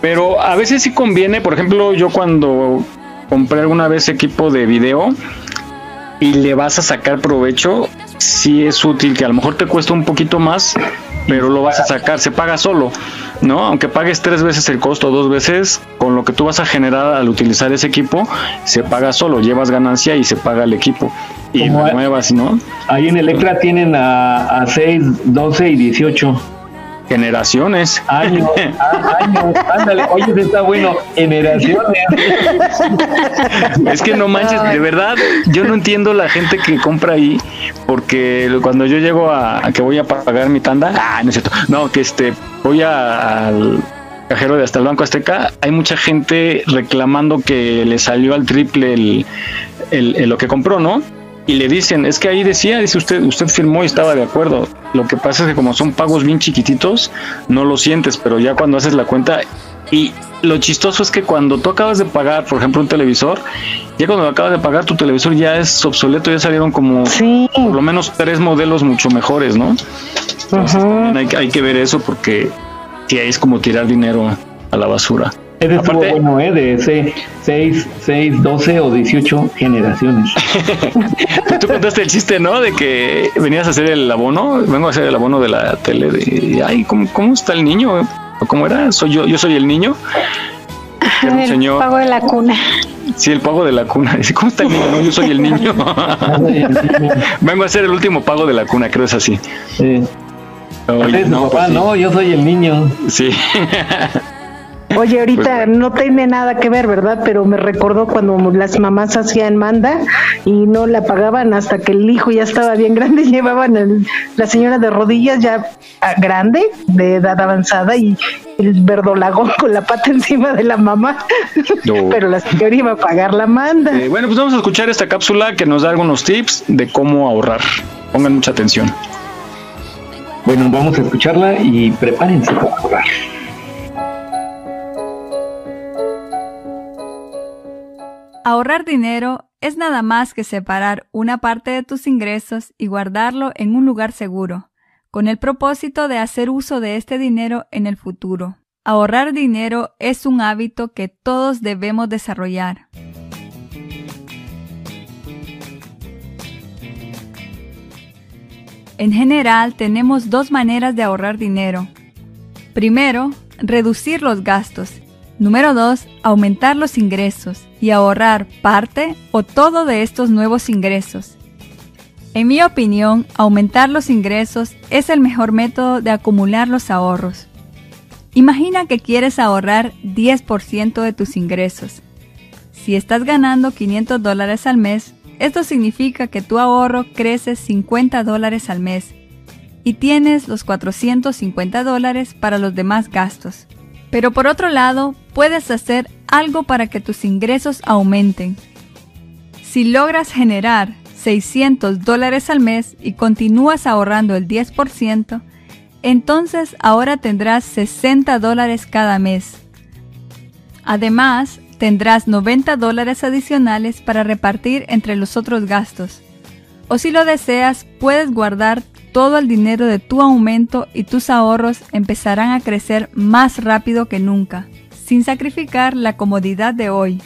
Pero a veces sí conviene, por ejemplo, yo cuando compré alguna vez equipo de video y le vas a sacar provecho, sí es útil que a lo mejor te cuesta un poquito más, pero lo vas a sacar, se paga solo, ¿no? Aunque pagues tres veces el costo, dos veces, con lo que tú vas a generar al utilizar ese equipo, se paga solo, llevas ganancia y se paga el equipo. Y nuevas, ¿no? Ahí en Electra tienen a, a 6, 12 y 18 generaciones. Años, años, ándale, oye, está bueno, generaciones. Es que no manches, de verdad, yo no entiendo la gente que compra ahí, porque cuando yo llego a, que voy a pagar mi tanda, ah, no es cierto, no, que este, voy al cajero de hasta el Banco Azteca, hay mucha gente reclamando que le salió al triple el, el, lo que compró, ¿no? Y le dicen, es que ahí decía, dice usted, usted firmó y estaba de acuerdo. Lo que pasa es que como son pagos bien chiquititos, no lo sientes, pero ya cuando haces la cuenta y lo chistoso es que cuando tú acabas de pagar, por ejemplo, un televisor, ya cuando acabas de pagar tu televisor ya es obsoleto, ya salieron como por lo menos tres modelos mucho mejores, ¿no? hay, hay que ver eso porque que es como tirar dinero a la basura. Es de bueno, ¿eh? De 6, 6, 12 o 18 generaciones. Tú contaste el chiste, ¿no? De que venías a hacer el abono. Vengo a hacer el abono de la tele. De, ay, ¿cómo, cómo está el niño? ¿Cómo era? ¿Soy yo? ¿Yo soy el niño? el pago de la cuna. Sí, el pago de la cuna. Dice, ¿cómo está el niño? No, yo soy el niño. *laughs* Vengo a hacer el último pago de la cuna, creo es así. Oye, no, papá, pues sí. no, yo soy el niño. Sí. *laughs* Oye, ahorita Pues no tiene nada que ver, ¿verdad? Pero me recordó cuando las mamás hacían manda y no la pagaban hasta que el hijo ya estaba bien grande, *laughs* llevaban el- la señora de rodillas ya grande, de edad avanzada y el verdolagón *laughs* con la pata encima de la mamá. No. *laughs* Pero la señora iba a pagar la manda. Eh, bueno, pues vamos a escuchar esta cápsula que nos da algunos tips de cómo ahorrar. Pongan mucha atención. Bueno, vamos a escucharla y prepárense para jugar. Ahorrar dinero es nada más que separar una parte de tus ingresos y guardarlo en un lugar seguro, con el propósito de hacer uso de este dinero en el futuro. Ahorrar dinero es un hábito que todos debemos desarrollar. En general, tenemos dos maneras de ahorrar dinero. Primero, reducir los gastos. Número 2. Aumentar los ingresos y ahorrar parte o todo de estos nuevos ingresos. En mi opinión, aumentar los ingresos es el mejor método de acumular los ahorros. Imagina que quieres ahorrar 10% de tus ingresos. Si estás ganando 500 dólares al mes, esto significa que tu ahorro crece 50 dólares al mes y tienes los 450 dólares para los demás gastos. Pero por otro lado, puedes hacer algo para que tus ingresos aumenten. Si logras generar 600 dólares al mes y continúas ahorrando el 10%, entonces ahora tendrás 60 dólares cada mes. Además, tendrás 90 dólares adicionales para repartir entre los otros gastos. O si lo deseas, puedes guardar todo el dinero de tu aumento y tus ahorros empezarán a crecer más rápido que nunca, sin sacrificar la comodidad de hoy,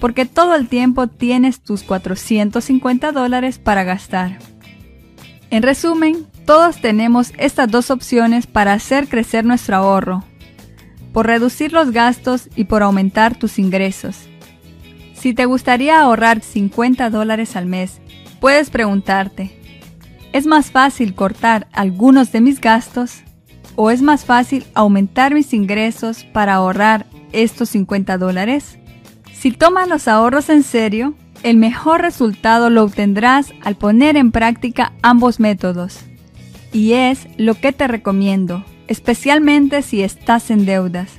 porque todo el tiempo tienes tus 450 dólares para gastar. En resumen, todos tenemos estas dos opciones para hacer crecer nuestro ahorro, por reducir los gastos y por aumentar tus ingresos. Si te gustaría ahorrar 50 dólares al mes, puedes preguntarte, ¿es más fácil cortar algunos de mis gastos o es más fácil aumentar mis ingresos para ahorrar estos 50 dólares? Si tomas los ahorros en serio, el mejor resultado lo obtendrás al poner en práctica ambos métodos. Y es lo que te recomiendo, especialmente si estás en deudas.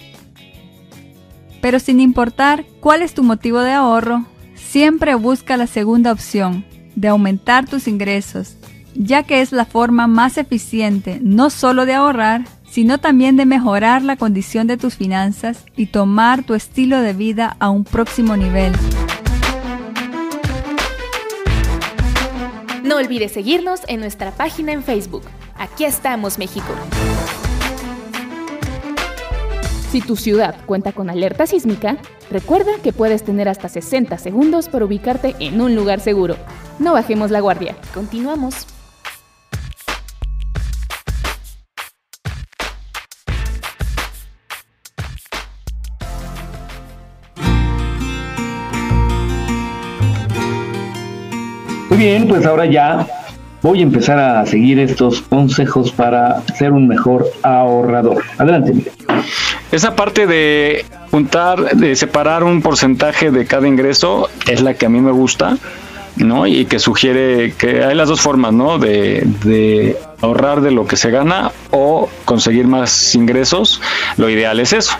Pero sin importar cuál es tu motivo de ahorro, siempre busca la segunda opción, de aumentar tus ingresos, ya que es la forma más eficiente no solo de ahorrar, sino también de mejorar la condición de tus finanzas y tomar tu estilo de vida a un próximo nivel. No olvides seguirnos en nuestra página en Facebook. Aquí estamos, México. Si tu ciudad cuenta con alerta sísmica, recuerda que puedes tener hasta 60 segundos para ubicarte en un lugar seguro. No bajemos la guardia. Continuamos. Muy bien, pues ahora ya voy a empezar a seguir estos consejos para ser un mejor ahorrador. Adelante. Esa parte de juntar, de separar un porcentaje de cada ingreso es la que a mí me gusta, ¿no? Y que sugiere que hay las dos formas, ¿no? De, de ahorrar de lo que se gana o conseguir más ingresos. Lo ideal es eso,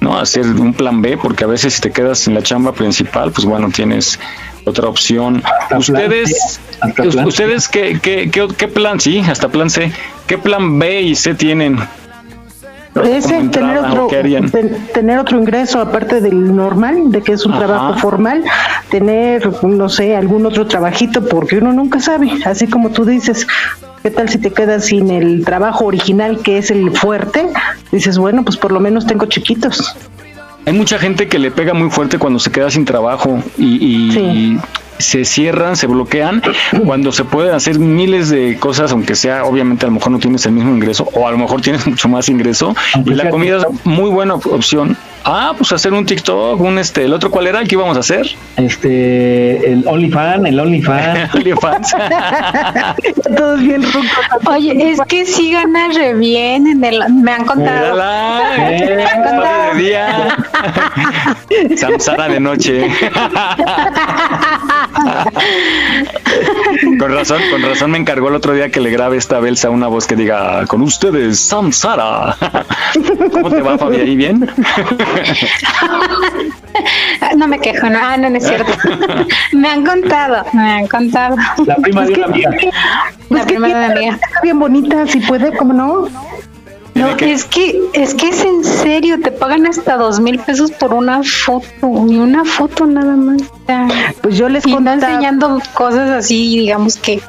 ¿no? Hacer un plan B, porque a veces si te quedas en la chamba principal, pues bueno, tienes otra opción. ustedes, hasta plan C. ustedes ¿qué, qué, qué, qué plan, sí, hasta plan C, ¿qué plan B y C tienen? Ese, como tener otro, tener otro ingreso aparte del normal, de que es un Ajá. trabajo formal, tener, no sé, algún otro trabajito, porque uno nunca sabe, así como tú dices, ¿qué tal si te quedas sin el trabajo original que es el fuerte? Dices, bueno, pues por lo menos tengo chiquitos. Hay mucha gente que le pega muy fuerte cuando se queda sin trabajo y, y se cierran, se bloquean, cuando se pueden hacer miles de cosas, aunque sea, obviamente a lo mejor no tienes el mismo ingreso o a lo mejor tienes *laughs* mucho más ingreso. Y la comida es muy buena op- opción, Ah, pues hacer un TikTok, un este, el otro cuál era el que íbamos a hacer? Este, el OnlyFans, el OnlyFans. *laughs* OnlyFans. *laughs* Todos bien rucos. Oye, es que sí ganas re bien en el, me han contado. Mírala, *laughs* Me eh, han contado. de día. Samsara de noche. con razón, con razón me encargó el otro día que le grabe esta Belsa una voz que diga con ustedes, Samsara. ¿Cómo te va, Fabi? ¿Ahí bien? No me quejo, no, ah, no, no es cierto. me han contado, me han contado. La prima de una amiga. La prima de una amiga. Está bien bonita, si puede, ¿cómo no? No, es que, es que es en serio, te pagan hasta dos mil pesos por una foto, y una foto nada más. Pues yo les y no contaba- enseñando cosas así, digamos que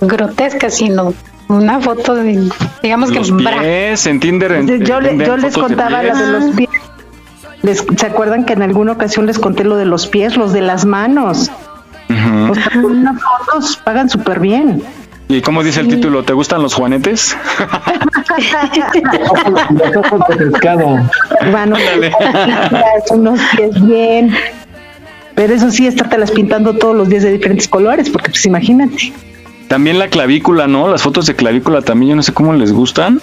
grotescas, sino una foto de, digamos que Los pies en Tinder. en- Yo, venden yo les contaba la de los pies. Les- ¿Se acuerdan que en alguna ocasión les conté lo de los pies, los de las manos? Ujú. O sea, con fotos pagan súper bien. ¿Y cómo dice el título? ¿Te gustan los juanetes? Los ojos de pescado. Bueno, *laughs* unos pies bien. Pero eso sí, estártelas pintando todos los días de diferentes colores, porque pues imagínate. También la clavícula, ¿no? Las fotos de clavícula también, yo no sé cómo les gustan,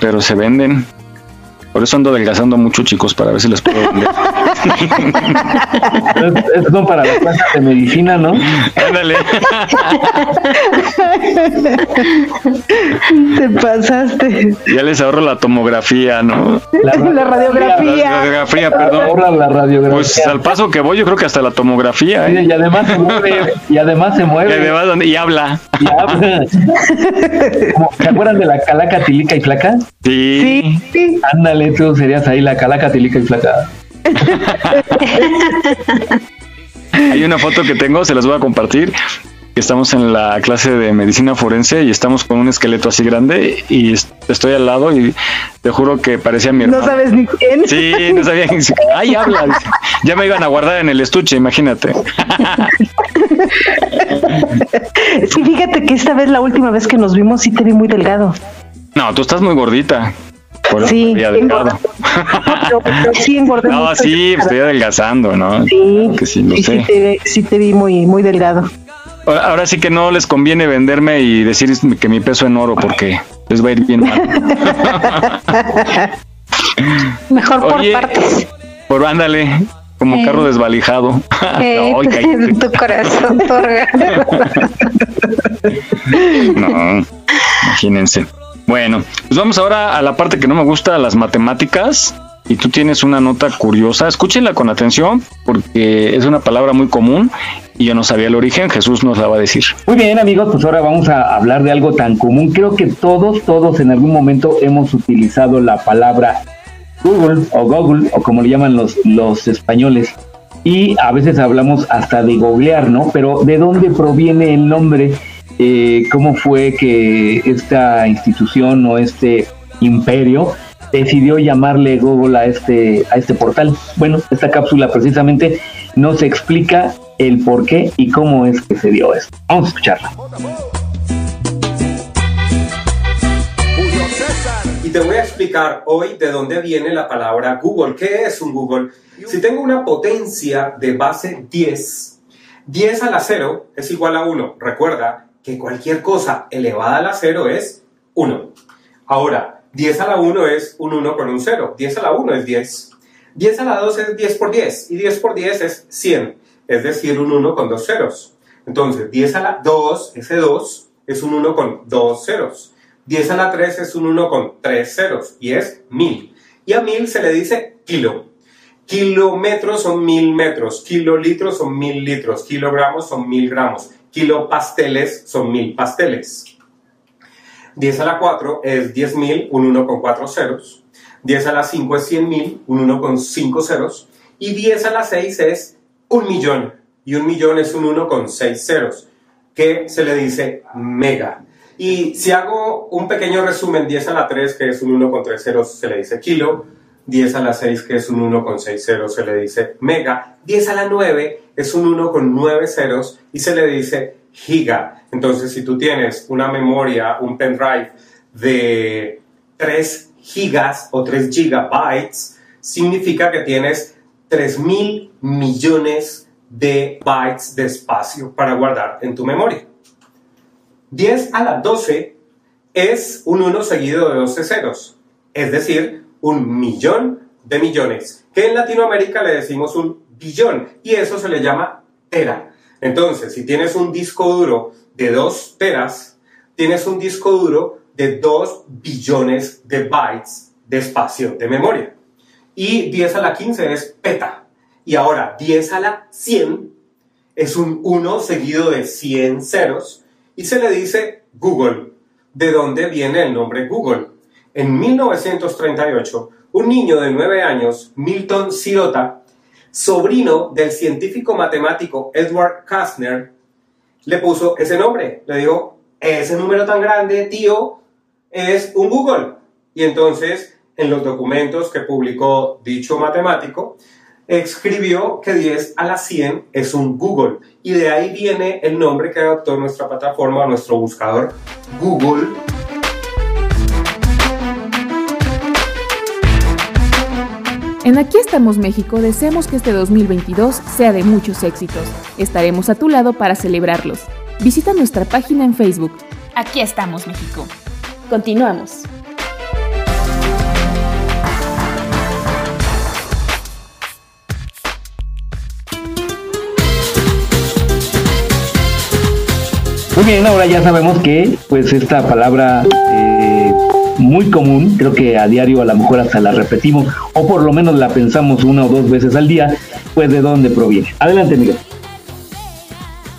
pero se venden. Por eso ando adelgazando mucho, chicos, para ver si les puedo *laughs* vender. Es- son para las clases de medicina, ¿no? Ándale. Te pasaste. Ya les ahorro la tomografía, ¿no? La La radiografía. radiografía, perdón. Ahorra la radiografía. Pues al paso que voy, yo creo que hasta la tomografía. ¿eh? Y además se mueve. Y además se Y mueve. además, ¿dónde? y habla. Y habla. ¿Se acuerdan de la calaca tilica y flaca? Sí. Sí. Ándale, tú serías ahí la calaca tilica y flaca. Hay una foto que tengo, se las voy a compartir. Estamos en la clase de medicina forense y estamos con un esqueleto así grande y est- estoy al lado y te juro que parecía mi hermano. No sabes ni quién. Sí, no sabía. quién- Ay, habla. Ya me iban a guardar en el estuche, imagínate. Sí, fíjate que esta vez, la última vez que nos vimos, sí te vi muy delgado. No, tú estás muy gordita. Por Sí, había delgado. Pero, *laughs* pero sí engordé No, mucho. sí, pues, estoy adelgazando, ¿no? Sí, Que sí, lo y sí te, sí te vi muy, muy delgado. Ahora, ahora sí que no les conviene venderme y decir que mi peso en oro porque les va a ir bien mal. *laughs* Mejor por Oye. partes. Por ándale, como Eh. carro desvalijado. *laughs* Eh, tu corazón, tu. No, imagínense. Bueno, pues vamos ahora a la parte que no me gusta, las matemáticas. Y tú tienes una nota curiosa. Escúchenla con atención porque es una palabra muy común y yo no sabía el origen. Jesús nos la va a decir. Muy bien, amigos, pues ahora vamos a hablar de algo tan común. Creo que todos, todos en algún momento hemos utilizado la palabra Google o Google o como le llaman los, los españoles. Y a veces hablamos hasta de googlear, ¿no? Pero ¿de dónde proviene el nombre? Eh, ¿Cómo fue que esta institución o este imperio decidió llamarle Google a este, a este portal? Bueno, esta cápsula precisamente nos explica el por qué y cómo es que se dio esto. Vamos a escucharla. Y te voy a explicar hoy de dónde viene la palabra Google. ¿Qué es un Google? Si tengo una potencia de base 10, 10 a la 0 es igual a 1. Recuerda que cualquier cosa elevada a la 0 es 1. Ahora, 10 a la 1 es un 1 con un 0. 10 a la 1 es 10. 10 a la 2 es 10 por 10. Y 10 por 10 es 100. Es decir, un 1 con dos ceros. Entonces, 10 a la 2, ese 2 es un 1 con dos ceros. 10 a la 3 es un 1 con tres ceros y es 1000. Y a 1000 se le dice kilo. Kilómetros son mil metros, kilolitros son mil litros, kilogramos son mil gramos, kilopasteles son mil pasteles. 10 a la 4 es 10.000, un 1 con 4 ceros. 10 a la 5 es 100.000, un 1 con 5 ceros. Y 10 a la 6 es un millón. Y un millón es un 1 con 6 ceros, que se le dice mega. Y si hago un pequeño resumen, 10 a la 3, que es un 1 con 3 ceros, se le dice kilo. 10 a la 6, que es un 1 con 6 ceros, se le dice mega. 10 a la 9 es un 1 con 9 ceros y se le dice giga. Entonces, si tú tienes una memoria, un pendrive de 3 gigas o 3 gigabytes, significa que tienes 3 mil millones de bytes de espacio para guardar en tu memoria. 10 a la 12 es un 1 seguido de 12 ceros, es decir, un millón de millones, que en Latinoamérica le decimos un billón y eso se le llama tera. Entonces, si tienes un disco duro de 2 teras, tienes un disco duro de 2 billones de bytes de espacio de memoria. Y 10 a la 15 es peta. Y ahora 10 a la 100 es un 1 seguido de 100 ceros y se le dice Google. ¿De dónde viene el nombre Google? En 1938, un niño de 9 años, Milton Sirota, sobrino del científico matemático Edward Kastner, le puso ese nombre. Le dijo, ese número tan grande, tío, es un Google. Y entonces, en los documentos que publicó dicho matemático, escribió que 10 a la 100 es un Google. Y de ahí viene el nombre que adoptó nuestra plataforma, nuestro buscador Google. En Aquí estamos México deseamos que este 2022 sea de muchos éxitos. Estaremos a tu lado para celebrarlos. Visita nuestra página en Facebook. Aquí estamos México. Continuamos. Muy bien, ahora ya sabemos que pues esta palabra eh, muy común, creo que a diario a lo mejor hasta la repetimos o por lo menos la pensamos una o dos veces al día, pues de dónde proviene. Adelante, Miguel.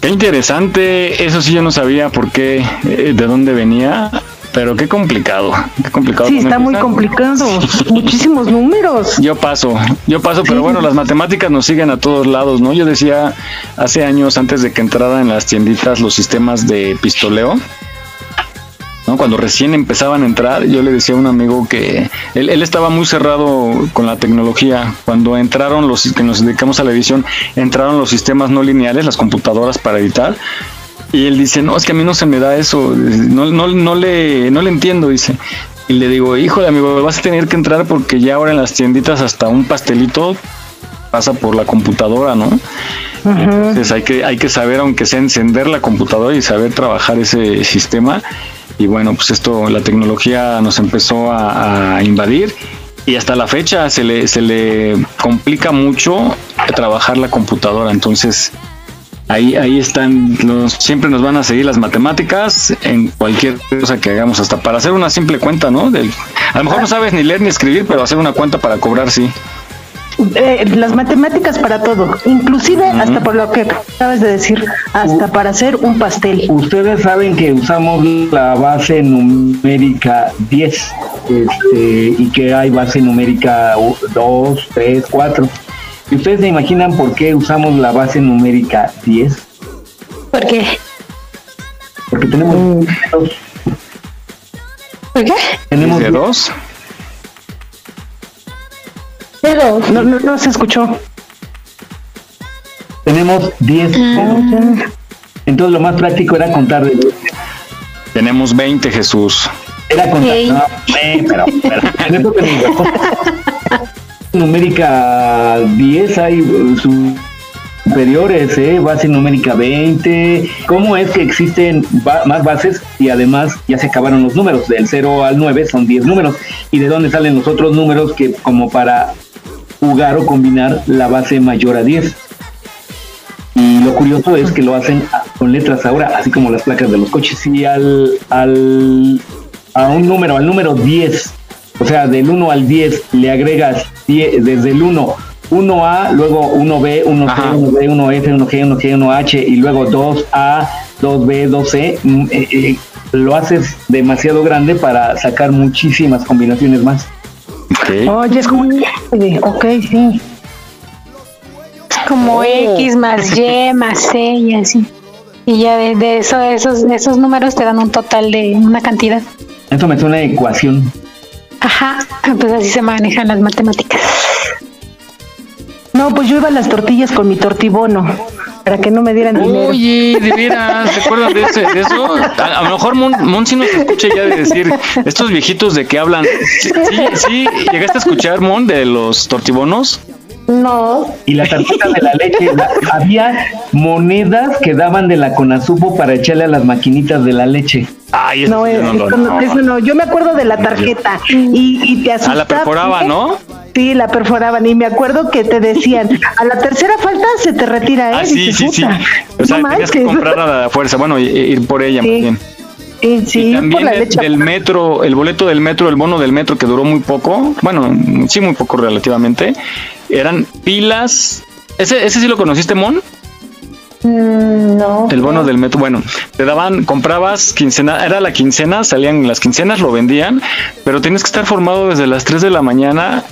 Qué interesante, eso sí yo no sabía por qué, eh, de dónde venía. Pero qué complicado, qué complicado. Sí, está muy complicado. *laughs* Muchísimos números. Yo paso, yo paso, pero bueno, las matemáticas nos siguen a todos lados, ¿no? Yo decía hace años, antes de que entrara en las tienditas los sistemas de pistoleo, ¿no? Cuando recién empezaban a entrar, yo le decía a un amigo que él, él, estaba muy cerrado con la tecnología. Cuando entraron los que nos dedicamos a la edición, entraron los sistemas no lineales, las computadoras para editar. Y él dice, no, es que a mí no se me da eso, no, no, no, le, no le entiendo, dice. Y le digo, híjole amigo, vas a tener que entrar porque ya ahora en las tienditas hasta un pastelito pasa por la computadora, ¿no? Uh -huh. Entonces hay que, hay que saber, aunque sea encender la computadora y saber trabajar ese sistema. Y bueno, pues esto, la tecnología nos empezó a, a invadir y hasta la fecha se le, se le complica mucho trabajar la computadora. Entonces, ahí, ahí están, los, siempre nos van a seguir las matemáticas en cualquier cosa que hagamos, hasta para hacer una simple cuenta, ¿no? Del, a lo mejor no sabes ni leer ni escribir, pero hacer una cuenta para cobrar, sí. Eh, las matemáticas para todo, inclusive uh -huh. hasta por lo que acabas de decir, hasta para hacer un pastel. Ustedes saben que usamos la base numérica 10 este, y que hay base numérica 2, 3, 4. ¿Y ustedes se imaginan por qué usamos la base numérica 10? ¿Por qué? Porque tenemos mm. dos. ¿Por qué? Tenemos ¿De dos? No, no, no se escuchó. Tenemos 10 Mm. Entonces lo más práctico era contar de Tenemos 20, Jesús. Era contar. No, eh, pero, pero, *laughs* numérica 10 hay uh, superiores, ¿eh? base numérica 20. ¿Cómo es que existen ba- más bases y además ya se acabaron los números? Del 0 al 9 son 10 números. ¿Y de dónde salen los otros números que como para jugar o combinar la base mayor a 10? Y lo curioso es que lo hacen con letras ahora, así como las placas de los coches. Si al, al, a un número, al número 10, o sea, del 1 al 10, le agregas 10, desde el 1, 1A, luego 1B, 1C, Ajá. 1B, 1F, 1G, 1G, 1H, y luego 2A, 2B, 2C, mm, eh, eh, lo haces demasiado grande para sacar muchísimas combinaciones más. Oye, es como. Ok, sí. Es como Oh. X más Y más C y así. Y ya de, de eso, esos, esos números te dan un total de una cantidad. Eso me suena a ecuación. Ajá, pues así se manejan las matemáticas. No, pues yo iba a las tortillas con mi tortibono. Para que no me dieran dinero. Oye, de veras, ¿se acuerdan de, ese, de eso? A, a lo mejor Mon, Mon sí nos escucha ya de decir, estos viejitos de que hablan. Sí, sí, sí, llegaste a escuchar, Mon, de los tortibonos. No. Y la tarjeta de la leche, la- había monedas que daban de la Conasupo para echarle a las maquinitas de la leche. Ay, No, eh, eso no, eso no. Yo me acuerdo de la tarjeta y, y te Ah, asustaba. la perforaba, ¿no? Sí, la perforaban y me acuerdo que te decían, a la tercera falta se te retira. Ah, sí, Dices, sí, sí. "Puta, O sea, no tenías que manches". comprar a la fuerza, bueno, ir por ella más bien. Sí, sí, y también la el- del metro, el boleto del metro, el bono del metro que duró muy poco, bueno, sí muy poco relativamente, eran pilas. ¿Ese, ese sí lo conociste, Mon? Mm, no. El bono del metro, bueno, te daban, comprabas quincena, era la quincena, salían las quincenas, lo vendían, pero tienes que estar formado desde las 3 de la mañana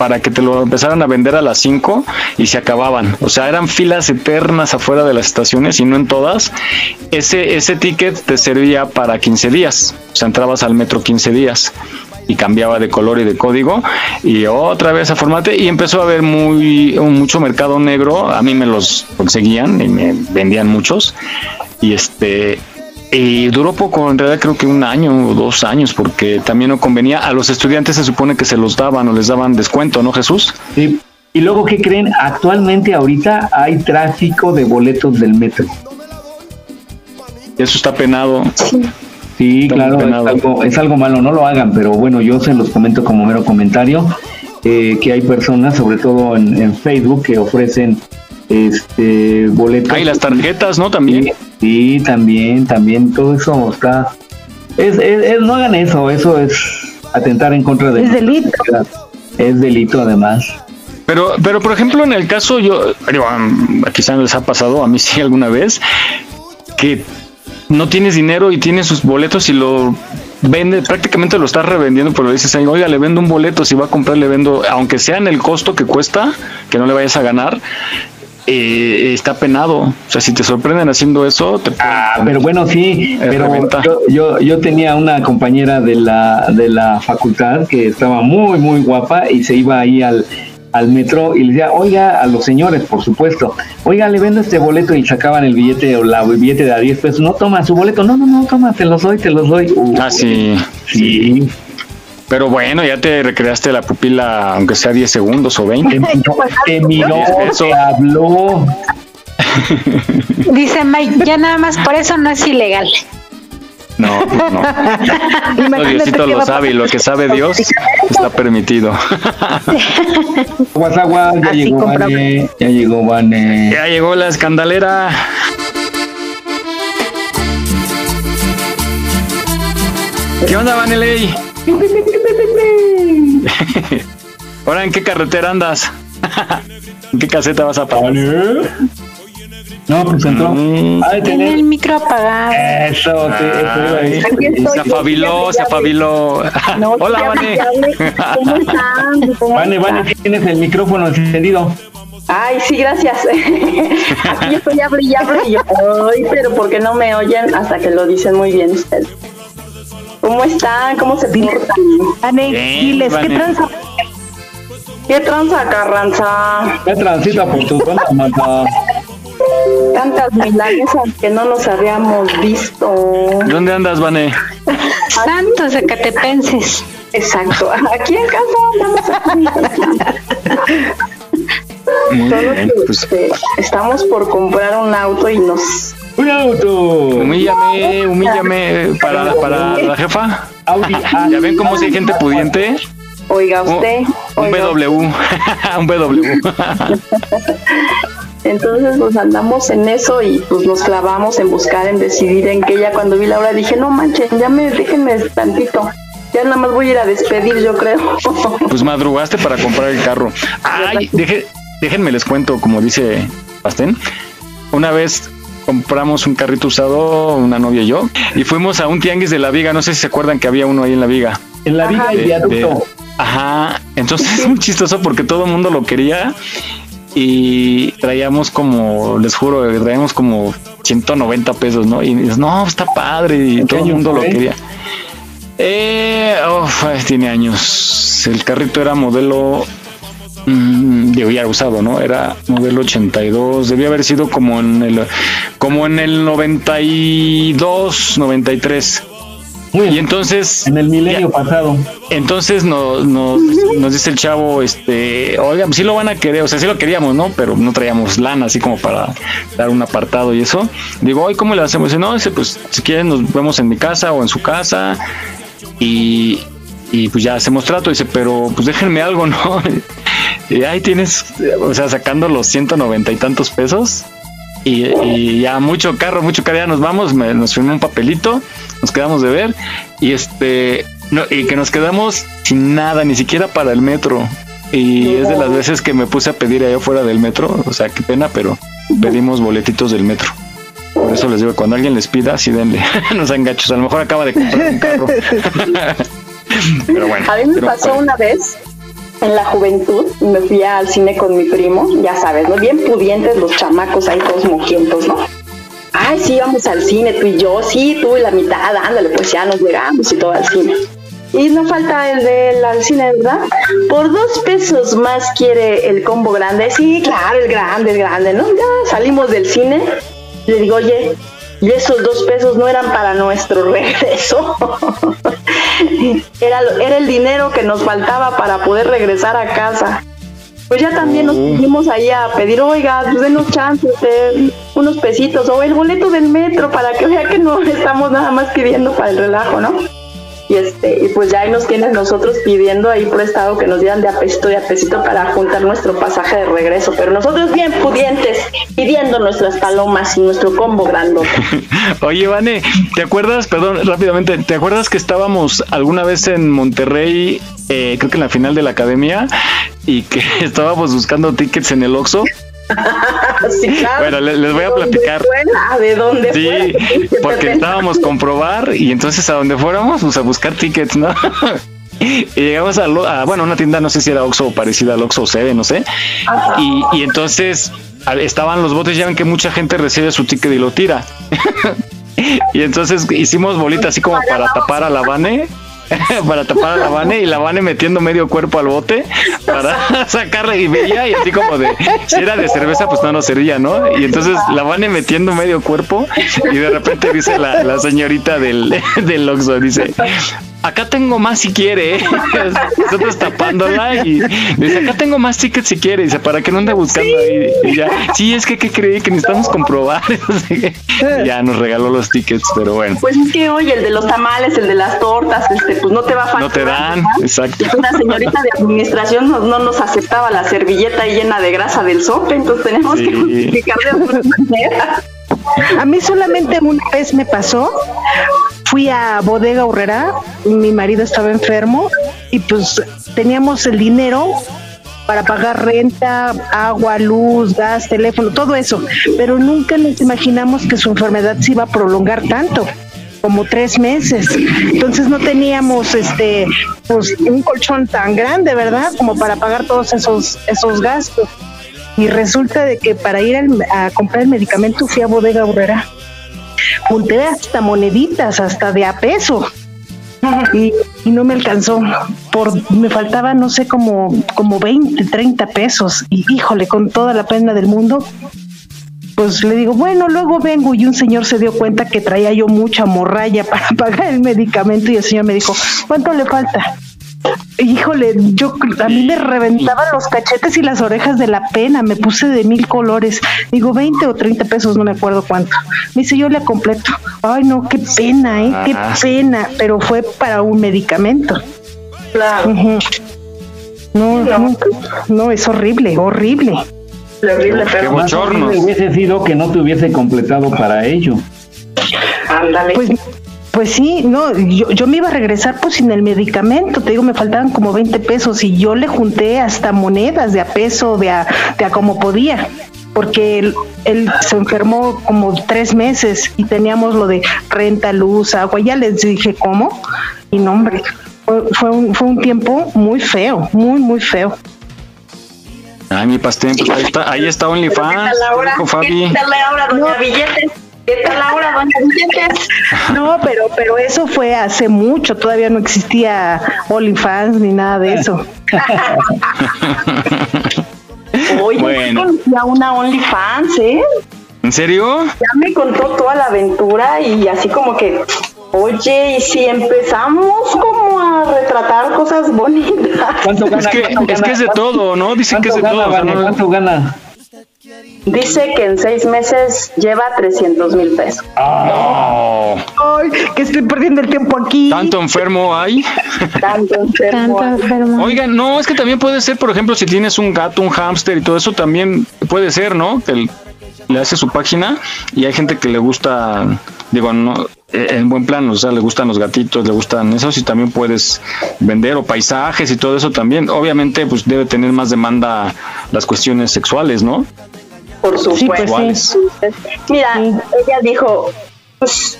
para que te lo empezaran a vender a las 5 y se acababan. O sea, eran filas eternas afuera de las estaciones y no en todas. Ese, ese ticket te servía para 15 días. O sea, entrabas al metro 15 días y cambiaba de color y de código y otra vez a formate y empezó a haber muy mucho mercado negro a mí me los conseguían y me vendían muchos y este y duró poco, en realidad creo que un año o dos años, porque también no convenía. A los estudiantes se supone que se los daban o les daban descuento, ¿no, Jesús? Sí. Y luego, ¿qué creen? Actualmente, ahorita hay tráfico de boletos del metro. Eso está penado. Sí, Está claro, es penado. algo, es algo malo, no lo hagan, pero bueno, yo se los comento como mero comentario, eh, que hay personas, sobre todo en, en Facebook, que ofrecen este boletos. Hay las tarjetas, ¿no? También. Sí, también, también, todo eso está... Es, es- es- no hagan eso, eso es atentar en contra de... Es delito. Es delito además. Pero, pero por ejemplo, en el caso, yo, digo, quizá les ha pasado, a mí sí alguna vez, que no tienes dinero y tienes sus boletos y lo vende, prácticamente lo estás revendiendo, pero le dices, "Ay, oiga, le vendo un boleto, si va a comprar, le vendo, aunque sea en el costo que cuesta, que no le vayas a ganar, eh, está penado. O sea, si te sorprenden haciendo eso, te Ah, pero bueno, sí, pero yo, yo, yo tenía una compañera de la, de la facultad que estaba muy, muy guapa y se iba ahí al, al metro y le decía, oiga, a los señores, por supuesto, oiga, le vendo este boleto y sacaban el billete o la, el billete de a 10 pesos, no toma su boleto, no, no, no, toma, te los doy, te los doy. Uh, Ah, sí. Sí. Pero bueno, ya te recreaste la pupila, aunque sea 10 segundos o 20. *laughs* Te miró, te habló. Dice Mike, ya nada más por eso no es ilegal. No, no. *laughs* Imagínate Diosito lo sabe y lo que sabe Dios está permitido. *laughs* Aguas, aguas, ya Así llegó. Vane, ya llegó Vane. Ya llegó la escandalera. ¿Qué onda, Vaneley? *laughs* Ahora, ¿en qué carretera andas? *laughs* ¿En qué caseta vas a pagar? No, pues entró. Mm. Ay, Tiene el micro apagado. Eso, te, eso iba a decir. Aquí estoy. Se afabiló, se afabiló. *laughs* No, Hola, ya Vane. ¿Cómo están? ¿Cómo Vane? Vane, tienes el micrófono encendido. Ay, sí, gracias. Aquí estoy hable y yo, ay, pero ¿por qué no me oyen hasta que lo dicen muy bien ustedes? ¿Cómo están? ¿Cómo se portan? Bien, diles, ¿qué Vane. tranza? ¿Qué tranza, Carranza? ¿Qué transita por tu zona, mata? Tantas milanesas que no nos habíamos visto. ¿Dónde andas, Vane? Santos Zacatepenses. Exacto. Aquí en casa andamos aquí. Muy Solo bien, que, pues este, estamos por comprar un auto y nos ¡Un auto! humíllame, humíllame para, para la jefa. Audi. *laughs* ¿Ya ven cómo si hay gente pudiente? Oiga usted, Un oiga BW. *laughs* Un BW. *laughs* Entonces pues andamos en eso y pues nos clavamos en buscar, en decidir en que ya cuando vi la hora dije, no manchen, ya me, déjenme tantito. Ya nada más voy a ir a despedir, yo creo. Pues madrugaste para comprar el carro. Ay, deje- déjenme les cuento, como dice Pastén. Una vez compramos un carrito usado, una novia y yo, y fuimos a un tianguis de la viga. No sé si se acuerdan que había uno ahí en la viga. En la viga y De- viaducto. de- ajá, entonces es muy chistoso porque todo el mundo lo quería y traíamos como, les juro, traíamos como 190 pesos, ¿no? Y dices, no, está padre y ¿En qué todo el mundo lo quería. Eh, tiene años. El carrito era modelo mm, digo, ya usado, ¿no? Era modelo 82, debía haber sido como en el, como en el 92, 93. y entonces. En el milenio pasado. Entonces nos, nos, nos dice el chavo, este, oiga, sí lo van a querer, o sea, sí lo queríamos, ¿no? Pero no traíamos lana así como para dar un apartado y eso. Digo, oye, ¿cómo le hacemos? Dice, no, dice, pues si quieren nos vemos en mi casa o en su casa y, y pues ya hacemos trato. Dice, pero pues déjenme algo, ¿no? *laughs* Y ahí tienes, o sea, sacando los 190 y tantos pesos. Y, ya mucho carro, mucho carro, nos vamos, me- nos firmó un papelito, nos quedamos de ver y este, no, y que nos quedamos sin nada, ni siquiera para el metro. Y es de las veces que me puse a pedir allá fuera del metro, o sea, qué pena, pero pedimos boletitos del metro. Por eso les digo, cuando alguien les pida, sí denle, *laughs* no sean gachos, a lo mejor acaba de comprar un carro. *laughs* pero bueno. A mí me pasó bueno. una vez en la juventud, me fui al cine con mi primo, ya sabes, ¿no? Bien pudientes los chamacos ahí todos mojientos, ¿no? Ay, sí, vamos al cine, tú y yo, sí, tú y la mitad, ándale, pues ya nos llegamos y todo al cine. Y no falta el del al cine, ¿verdad? Por dos pesos más quiere el combo grande. Sí, claro, el grande, el grande, ¿no? Ya salimos del cine. Le digo, oye, y esos dos pesos no eran para nuestro *laughs* regreso. era, era el dinero que nos faltaba para poder regresar a casa. Pues ya también nos pusimos ahí a pedir, oiga, pues denos chance, usted, unos pesitos, o el boleto del metro, para que vea que no estamos nada más pidiendo para el relajo, ¿no? Y este, y pues ya ahí nos tienen nosotros pidiendo ahí prestado que nos dieran de a pesito y a pesito para juntar nuestro pasaje de regreso. Pero nosotros bien pudientes, pidiendo nuestras palomas y nuestro combo grandote. *laughs* Oye, Vane, ¿te acuerdas, perdón, rápidamente, ¿te acuerdas que estábamos alguna vez en Monterrey, eh, creo que en la final de la academia, y que *laughs* estábamos buscando tickets en el Oxxo? *laughs* Sí, claro. Bueno, le- les voy a ¿De dónde platicar. fuera? ¿De dónde Sí, fuera? *laughs* porque estábamos comprobar y entonces a donde fuéramos, pues a buscar tickets, ¿no? *laughs* Y llegamos a, a, bueno, una tienda, no sé si era Oxxo o parecida al Oxxo o Seven, no sé. Y, y entonces estaban los botes, ya ven que mucha gente recibe su ticket y lo tira. y entonces hicimos bolita así como para tapar a la Vane. *laughs* para tapar a la Vane y la Vane metiendo medio cuerpo al bote para *laughs* sacarle y veía y así como de si era de cerveza pues no nos servía, ¿no? Y entonces la Vane metiendo medio cuerpo y de repente dice la, la señorita del, *laughs* del Oxxo, dice acá tengo más si quiere, ¿eh?". nosotros tapándola y dice acá tengo más tickets si quiere, dice para que no ande buscando ahí y ya, sí es que ¿qué creí que necesitamos comprobar, *laughs* ya nos regaló los tickets, pero bueno. Pues es que oye, el de los tamales, el de las tortas, este, pues no te va a faltar. No te dan, exacto. Una señorita de administración no, no nos aceptaba la servilleta llena de grasa del sope, entonces tenemos que justificar de alguna manera. A mí solamente una vez me pasó. Fui a Bodega Urrera, mi marido estaba enfermo y pues teníamos el dinero para pagar renta, agua, luz, gas, teléfono, todo eso, pero nunca nos imaginamos que su enfermedad se iba a prolongar tanto como tres meses. Entonces no teníamos este pues un colchón tan grande, ¿verdad? Como para pagar todos esos esos gastos. Y resulta de que para ir al- a comprar el medicamento fui a Bodega Urrera. Junté hasta moneditas, hasta de a peso. Y, y no me alcanzó. Por, me faltaba, no sé, como, como 20, 30 pesos. Y híjole, con toda la pena del mundo, pues le digo, bueno, luego vengo. Y un señor se dio cuenta que traía yo mucha morralla *laughs* para pagar el medicamento. Y el señor me dijo, ¿cuánto le falta? Híjole, yo a mí me reventaban los cachetes y las orejas de la pena, me puse de mil colores. Digo, 20 o 30 pesos, no me acuerdo cuánto. Me dice, yo le completo. Ay, no, qué pena, ¿eh? Qué Ah. pena, pero fue para un medicamento. Claro. No, no, no, es horrible, horrible. Horrible, Qué pero. Más hubiese sido que no te hubiese completado para ello. ándale. Pues, pues sí, no, yo, yo me iba a regresar pues sin el medicamento, te digo, me faltaban como 20 pesos y yo le junté hasta monedas de a peso, de a, de a como podía, porque él, él se enfermó como tres meses y teníamos lo de renta, luz, agua, ya les dije cómo, y no hombre, fue, fue un, fue un tiempo muy feo, muy, muy feo. Ay, mi pastel, pues ahí está, ahí está ¿Qué OnlyFans, tal Laura? dijo Fabi. ¿Qué tal Laura, doña Billetes? ¿Qué tal Laura, doña Billetes? No, pero, pero eso fue hace mucho, todavía no existía OnlyFans ni nada de eso. *laughs* Oye, Bueno. conocí a una OnlyFans, ¿eh? ¿En serio? Ya me contó toda la aventura y así como que, oye, y si empezamos como a retratar cosas bonitas. ¿Cuánto Es que, es que es de todo, ¿no? Dicen que es de ¿Cuánto todo. no- ¿Cuánto gana? Dice que en seis meses lleva 300 mil pesos. Oh, Ay, que estoy perdiendo el tiempo aquí. ¿Tanto enfermo hay? Tanto enfermo. Tanto enfermo. Oigan, no, es que también puede ser, por ejemplo, si tienes un gato, un hámster y todo eso, también puede ser, ¿no? Que el- le hace su página y hay gente que le gusta, digo, no, eh, en buen plan, o sea, le gustan los gatitos, le gustan esos y también puedes vender o paisajes y todo eso también. Obviamente, pues debe tener más demanda las cuestiones sexuales, ¿no? Por supuesto. Sexuales. Mira, ella dijo, pues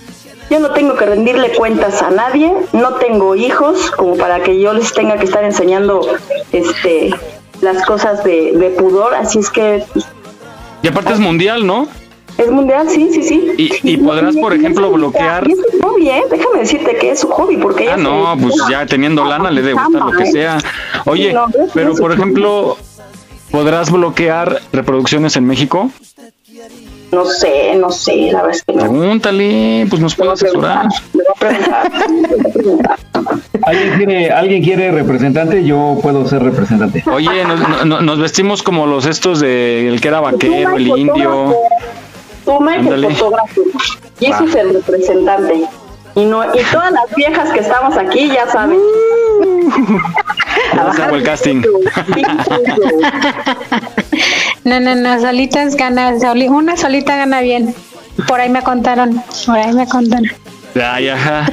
yo no tengo que rendirle cuentas a nadie, no tengo hijos como para que yo les tenga que estar enseñando este las cosas de, de pudor, así es que pues, Y aparte es mundial, ¿no? es mundial, sí, sí, sí. Y, y podrás, por ejemplo, bloquear. Y es su hobby, ¿eh? Déjame decirte que es su hobby, porque ella Ah, se no, pues ya teniendo lana le debe gustar lo que ¿eh? sea. Oye, Sí, pero por ejemplo, ¿podrás bloquear reproducciones en México? No sé, no sé, la verdad es que no. Pregúntale, pues nos puede asesorar. ¿Alguien quiere, ¿Alguien quiere representante? Yo puedo ser representante. Oye, nos, no- nos vestimos como los estos de el que era vaquero, el indio. Tú, Mike, el fotógrafo. Y ese es el representante. Y, no, y todas las viejas que estamos aquí ya saben. *laughs* Hago el casting. No, no, no, solitas gana, soli- una solita gana bien. Por ahí me contaron, por ahí me contaron. Ay, ajá.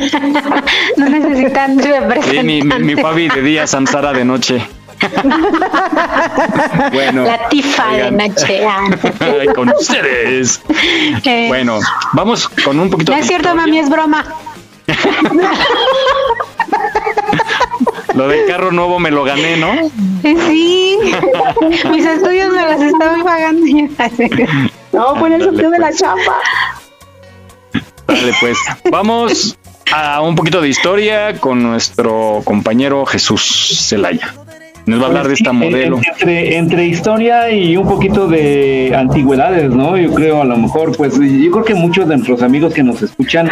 *laughs* No necesitan Sí, representante. mi, mi, mi Fabi de día, Samsara de noche. *laughs* Bueno. La tifa de noche. ah. Ay, con ustedes. Eh, Bueno, vamos con un poquito No de es cierto, historia. mami, es broma. Lo del carro nuevo me lo gané, ¿no? Sí, *laughs* mis estudios me las estaban pagando. No, en el sorteo de la pues. chapa. Dale, pues. Vamos a un poquito de historia con nuestro compañero Jesús Zelaya. Nos va a hablar de esta Sí, modelo. Entre, entre historia y un poquito de antigüedades, ¿no? Yo creo, a lo mejor, pues yo creo que muchos de nuestros amigos que nos escuchan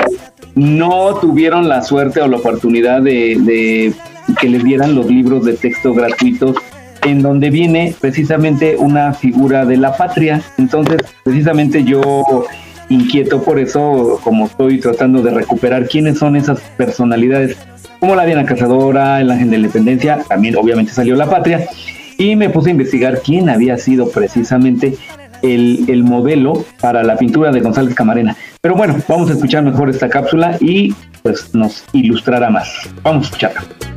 no tuvieron la suerte o la oportunidad de, de que les dieran los libros de texto gratuitos en donde viene precisamente una figura de la patria. Entonces, precisamente yo inquieto por eso, como estoy tratando de recuperar quiénes son esas personalidades, como la Diana Cazadora, el Ángel de la Independencia, también obviamente salió La Patria, y me puse a investigar quién había sido precisamente el, el modelo para la pintura de González Camarena. Pero bueno, vamos a escuchar mejor esta cápsula y pues nos ilustrará más. Vamos a escucharla.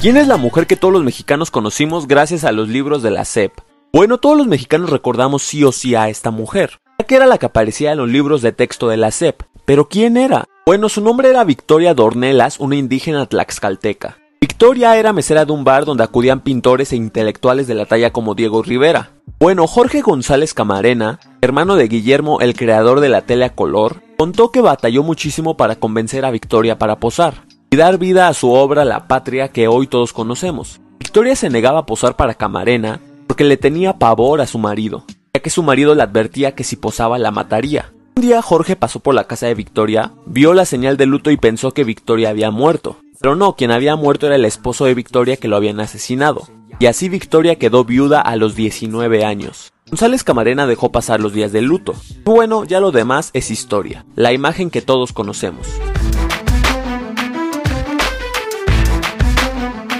¿Quién es la mujer que todos los mexicanos conocimos gracias a los libros de la SEP? Bueno, todos los mexicanos recordamos sí o sí a esta mujer, ya que era la que aparecía en los libros de texto de la SEP. ¿Pero quién era? Bueno, su nombre era Victoria Dornelas, una indígena tlaxcalteca. Victoria era mesera de un bar donde acudían pintores e intelectuales de la talla como Diego Rivera. Bueno, Jorge González Camarena, hermano de Guillermo, el creador de la tele color, contó que batalló muchísimo para convencer a Victoria para posar y dar vida a su obra La Patria que hoy todos conocemos. Victoria se negaba a posar para Camarena porque le tenía pavor a su marido, ya que su marido le advertía que si posaba la mataría. Un día Jorge pasó por la casa de Victoria, vio la señal de luto y pensó que Victoria había muerto. Pero no, quien había muerto era el esposo de Victoria que lo habían asesinado. Y así Victoria quedó viuda a los 19 años. González Camarena dejó pasar los días de luto. Bueno, ya lo demás es historia, la imagen que todos conocemos.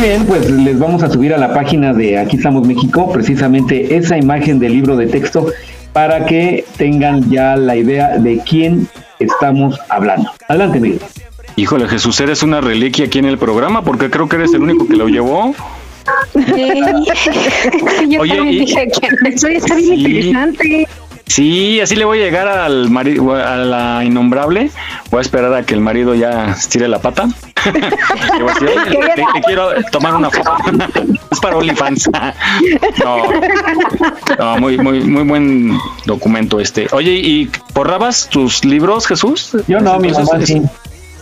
Muy bien, pues les vamos a subir a la página de Aquí estamos México precisamente esa imagen del libro de texto para que tengan ya la idea de quién estamos hablando. Adelante, Miguel. Híjole, Jesús, eres una reliquia aquí en el programa porque creo que eres el único que lo llevó. *laughs* Yo Oye, también y- dije que Eso está bien Sí. interesante. Sí, así le voy a llegar al marido, a la innombrable. Voy a esperar a que el marido ya estire la pata. Le voy a decir, "Oye, te, te quiero tomar una foto. *laughs* es para OnlyFans. *laughs* no, no, muy, muy, muy buen documento este. Oye, ¿y forrabas tus libros, Jesús? Yo no, mi Entonces, mamá es- sí.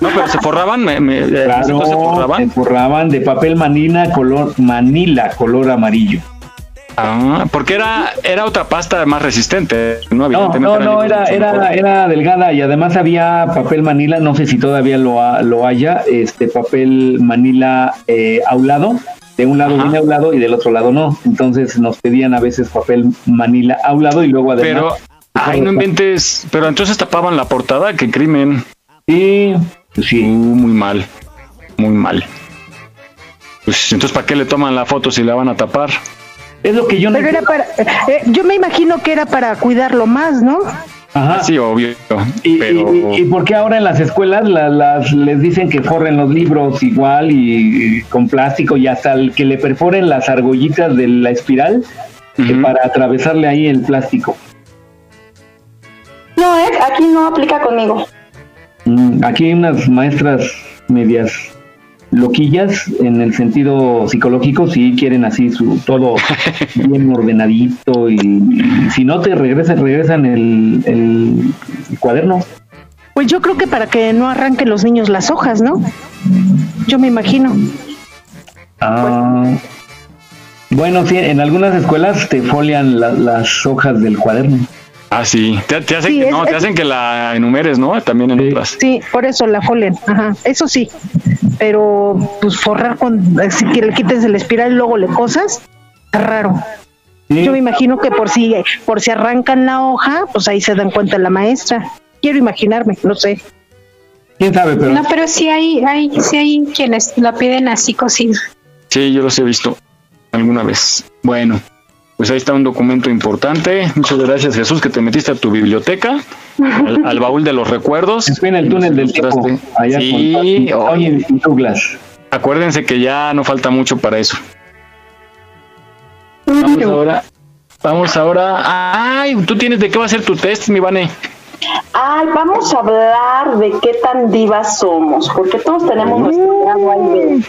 No, pero se forraban. Me, me- ¿en ese Claro, entonces se forraban? se forraban de papel manila color manila color amarillo. Ah, porque era, era otra pasta más resistente. No, No, no, no, era, era, era delgada y además había papel manila, no sé si todavía lo, ha- lo haya, este papel manila eh, aulado, de un lado viene aulado y del otro lado no, entonces nos pedían a veces papel manila aulado y luego además... Pero, ay, no inventes. Pero entonces tapaban la portada, qué crimen. Sí, sí. muy mal, muy mal. Pues entonces, ¿para qué le toman la foto si la van a tapar? Es lo que yo Pero era para, eh, yo me imagino que era para cuidarlo más, ¿no? Ajá. Sí, obvio. Y, pero... y, y por qué ahora en las escuelas la- las, les dicen que forren los libros igual y, y con plástico y hasta el que le perforen las argollitas de la espiral eh, para atravesarle ahí el plástico? No, ¿eh? Aquí no aplica conmigo. Mm, Aquí hay unas maestras medias loquillas en el sentido psicológico, si quieren así su todo *laughs* bien ordenadito y, y si no te regresan, regresan el, el cuaderno. Pues yo creo que para que no arranquen los niños las hojas, ¿no? Yo me imagino. Ah, bueno, sí, en algunas escuelas te folian la- las hojas del cuaderno. Ah, sí. Te, te hacen, Sí, que, es- no, te es- hacen que la enumeres, ¿no? También en otras. Sí, por eso la folen, ajá, eso sí. Pero pues forrar con, así que le quites el espiral y luego le cosas, está raro. Yo me imagino que por si, por si arrancan la hoja, pues ahí se dan cuenta la maestra. Quiero imaginarme, no sé. ¿Quién sabe? Pero No, pero sí hay, hay, sí hay quienes la piden así cocida. Sí, yo los he visto alguna vez. Bueno, pues ahí está un documento importante. Muchas gracias, Jesús, que te metiste a tu biblioteca, al, al baúl de los recuerdos. en el túnel del tiempo, allá Sí, con oye, Douglas. acuérdense que ya no falta mucho para eso. Vamos ahora. Vamos ahora. Ay, tú tienes de qué va a ser tu test, mi Vane. Ay, vamos a hablar de qué tan divas somos, porque todos tenemos nuestro grado ahí de,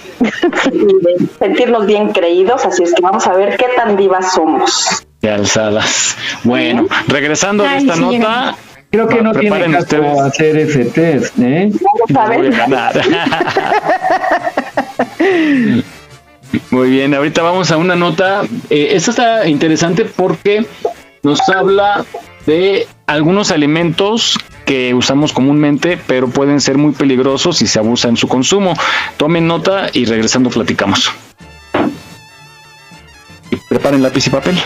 de sentirnos bien creídos, así es que vamos a ver qué tan divas somos. De alzadas. Bueno, regresando de Ay, esta sí, nota. Creo que no tiene preparen caso ustedes. hacer ese test, ¿eh? No voy a ganar. *laughs* Muy bien, ahorita vamos a una nota. Eh, esta está interesante porque nos habla de algunos alimentos que usamos comúnmente, pero pueden ser muy peligrosos si se abusa en su consumo. Tomen nota y regresando platicamos. Y preparen lápiz y papel.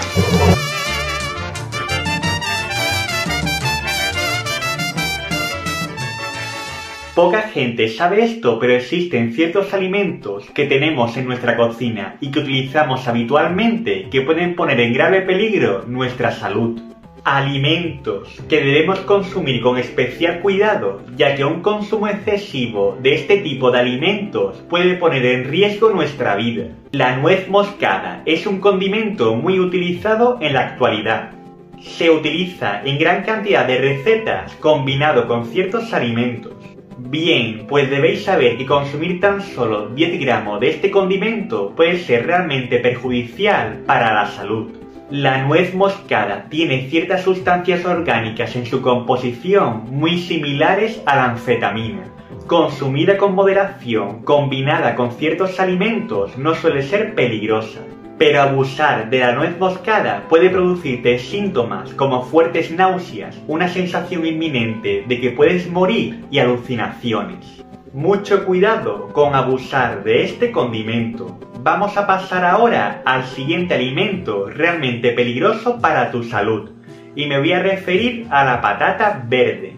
Poca gente sabe esto, pero existen ciertos alimentos que tenemos en nuestra cocina y que utilizamos habitualmente que pueden poner en grave peligro nuestra salud. Alimentos que debemos consumir con especial cuidado, ya que un consumo excesivo de este tipo de alimentos puede poner en riesgo nuestra vida. La nuez moscada es un condimento muy utilizado en la actualidad. Se utiliza en gran cantidad de recetas combinado con ciertos alimentos. Bien, pues debéis saber que consumir tan solo 10 gramos de este condimento puede ser realmente perjudicial para la salud. La nuez moscada tiene ciertas sustancias orgánicas en su composición muy similares a la anfetamina. Consumida con moderación, combinada con ciertos alimentos, no suele ser peligrosa. Pero abusar de la nuez moscada puede producirte síntomas como fuertes náuseas, una sensación inminente de que puedes morir y alucinaciones. Mucho cuidado con abusar de este condimento. Vamos a pasar ahora al siguiente alimento realmente peligroso para tu salud. Y me voy a referir a la patata verde.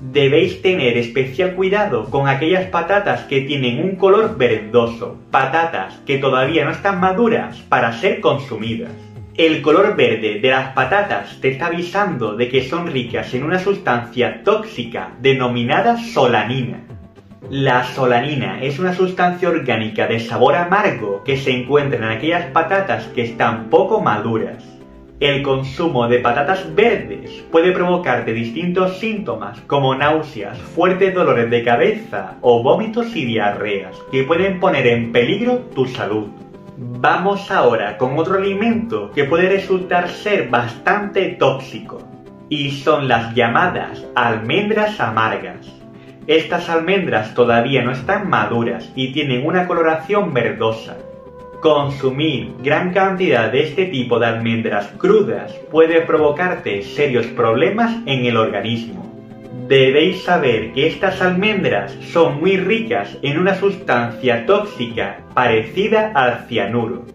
Debéis tener especial cuidado con aquellas patatas que tienen un color verdoso, patatas que todavía no están maduras para ser consumidas. El color verde de las patatas te está avisando de que son ricas en una sustancia tóxica denominada solanina. La solanina es una sustancia orgánica de sabor amargo que se encuentra en aquellas patatas que están poco maduras. El consumo de patatas verdes puede provocarte distintos síntomas como náuseas, fuertes dolores de cabeza o vómitos y diarreas que pueden poner en peligro tu salud. Vamos ahora con otro alimento que puede resultar ser bastante tóxico y son las llamadas almendras amargas. Estas almendras todavía no están maduras y tienen una coloración verdosa. Consumir gran cantidad de este tipo de almendras crudas puede provocarte serios problemas en el organismo. Debéis saber que estas almendras son muy ricas en una sustancia tóxica parecida al cianuro.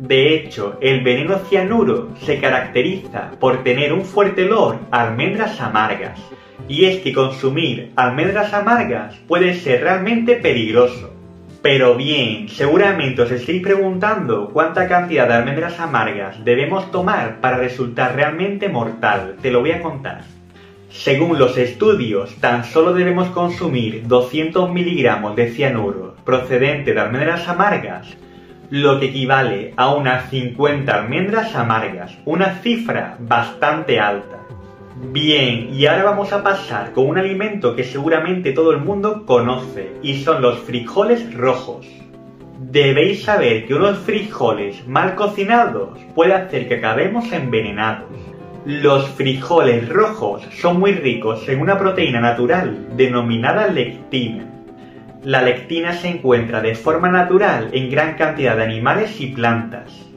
De hecho, el veneno cianuro se caracteriza por tener un fuerte olor a almendras amargas. Y es que consumir almendras amargas puede ser realmente peligroso. Pero bien, seguramente os estéis preguntando cuánta cantidad de almendras amargas debemos tomar para resultar realmente mortal. Te lo voy a contar. Según los estudios, tan solo debemos consumir 200 miligramos de cianuro procedente de almendras amargas, lo que equivale a unas 50 almendras amargas, una cifra bastante alta. Bien, y ahora vamos a pasar con un alimento que seguramente todo el mundo conoce, y son los frijoles rojos. Debéis saber que unos frijoles mal cocinados puede hacer que acabemos envenenados. Los frijoles rojos son muy ricos en una proteína natural denominada lectina. La lectina se encuentra de forma natural en gran cantidad de animales y plantas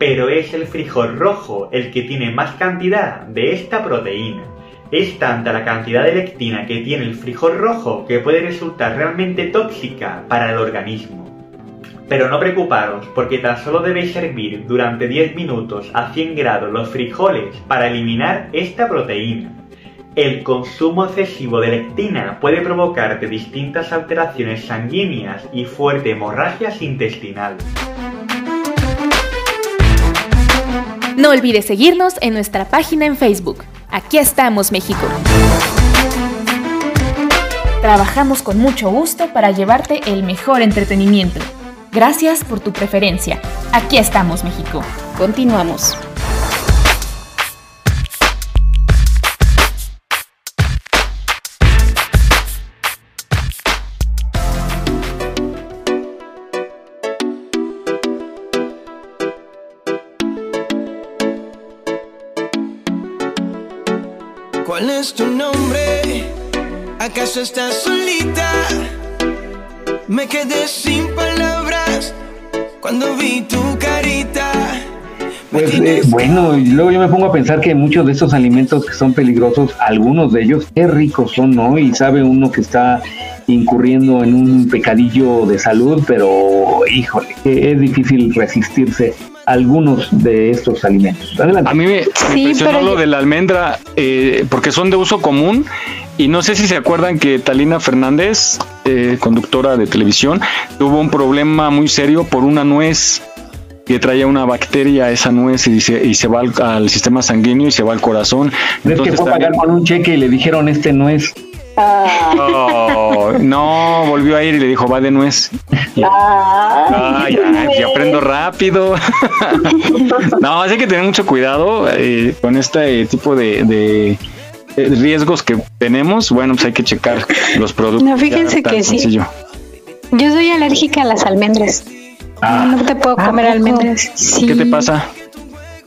pero es el frijol rojo el que tiene más cantidad de esta proteína. Es tanta la cantidad de lectina que tiene el frijol rojo que puede resultar realmente tóxica para el organismo. Pero no preocuparos, porque tan solo debéis servir durante 10 minutos a 100 grados los frijoles para eliminar esta proteína. El consumo excesivo de lectina puede provocarte distintas alteraciones sanguíneas y fuertes hemorragias intestinales. No olvides seguirnos en nuestra página en Facebook. Aquí estamos, México. Trabajamos con mucho gusto para llevarte el mejor entretenimiento. Gracias por tu preferencia. Aquí estamos, México. Continuamos. ¿Cuál es tu nombre? ¿Acaso estás solita? Me quedé sin palabras cuando vi tu carita. Pues eh, bueno, y luego yo me pongo a pensar que muchos de estos alimentos que son peligrosos, algunos de ellos, qué ricos son, ¿no? Y sabe uno que está incurriendo en un pecadillo de salud, pero híjole, es difícil resistirse algunos de estos alimentos. Adelante. A mí me impresionó lo de la almendra, eh, porque son de uso común, y no sé si se acuerdan que Talina Fernández, eh, conductora de televisión, tuvo un problema muy serio por una nuez que traía una bacteria esa nuez y se, y se va al, al sistema sanguíneo y se va al corazón. Es que fue a pagar con un cheque y le dijeron este no Oh, *laughs* no, volvió a ir y le dijo, va de nuez. Ah, ya, ya aprendo rápido. *laughs* no, hay que tener mucho cuidado eh, con este tipo de, de, riesgos que tenemos. Bueno, pues hay que checar los productos. No, fíjense que sí. sencillo. Yo soy alérgica a las almendras. No te puedo comer almendras. Sí. ¿Qué te pasa?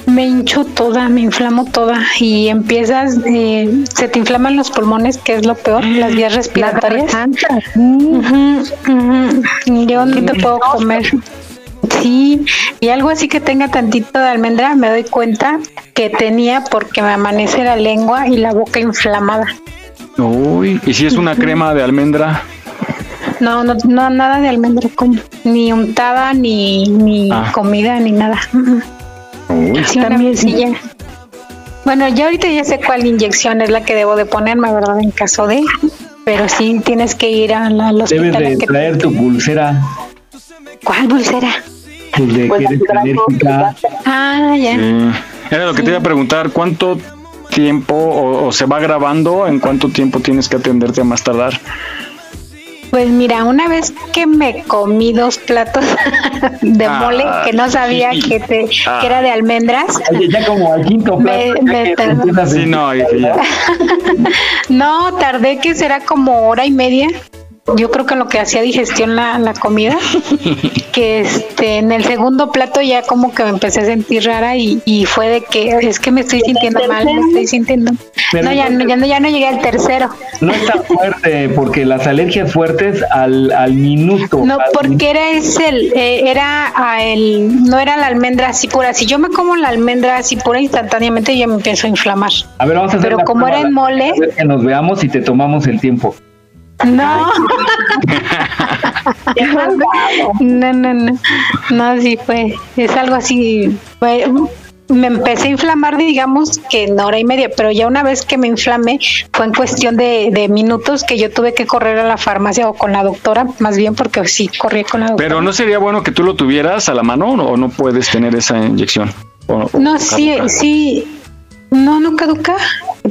Me hincho toda, me inflamo toda y empiezas, eh, se te inflaman los pulmones, que es lo peor, las vías respiratorias. Yo no te puedo comer. Sí, y algo así que tenga tantito de almendra, me doy cuenta que tenía porque me amanece la lengua y la boca inflamada. Uy, ¿y si es una crema de almendra? No, no, no nada de almendra como, ni untada, ni, ni Ah. comida, ni nada. También sí. Bueno, ya ahorita ya sé cuál inyección es la que debo de ponerme, ¿verdad? En caso de, pero sí tienes que ir a la, al Debes de que- traer tu pulsera. ¿Cuál pulsera? pues de Pues, que eres alérgica. Ah, ya. Sí. Era lo que te iba a preguntar, ¿cuánto tiempo o, o se va grabando? ¿En cuánto tiempo tienes que atenderte a más tardar? Pues mira, una vez que me comí dos platos *laughs* de Ah, mole que no sabía que, te, Ah. que era de almendras, ya como al quinto plato, me Sí, no, ya. *laughs* no, tardé que será como hora y media. Yo creo que en lo que hacía digestión la, la comida, *laughs* que este en el segundo plato ya como que me empecé a sentir rara y, y fue de que es que me estoy sintiendo mal, me estoy sintiendo. Pero no, ya no, ya no, ya no llegué al tercero. No es tan fuerte, porque las alergias fuertes al, al minuto. No, al porque era ese, el, eh, era a el, no era la almendra así pura. Si yo me como la almendra así pura instantáneamente, yo me empiezo a inflamar. A ver, vamos a hacer Pero como prueba, era en mole, a ver que nos veamos y te tomamos el tiempo. No. *laughs* no, no, no. No, sí fue, es algo así. Fue, me empecé a inflamar, digamos, que en hora y media, pero ya una vez que me inflamé, fue en cuestión de, de minutos que yo tuve que correr a la farmacia o con la doctora, más bien porque sí, corrí con la doctora. Pero no sería bueno que tú lo tuvieras a la mano o no puedes tener esa inyección. O- o No, sí, sí. No, no caduca,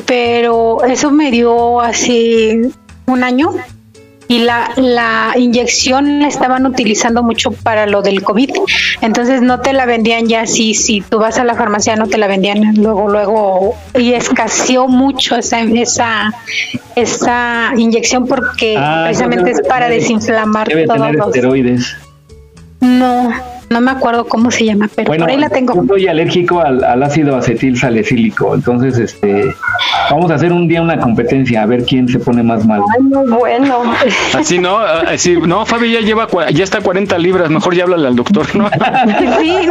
pero eso me dio hace un año y la, la inyección la estaban utilizando mucho para lo del COVID. Entonces no te la vendían ya así, si tú vas a la farmacia no te la vendían luego, luego, y escaseó mucho esa, esa, esa inyección porque Ah, precisamente es para debe- desinflamar Debe todos tener los... esteroides. No, no me acuerdo cómo se llama, pero Bueno, por ahí la tengo. yo soy alérgico al, al ácido acetil salicílico, entonces este vamos a hacer un día una competencia a ver quién se pone más mal. Ay, muy bueno. Así no, así, no, Fabi ya lleva, cua- ya está a 40 libras, mejor ya háblale al doctor, ¿no? *laughs* Sí,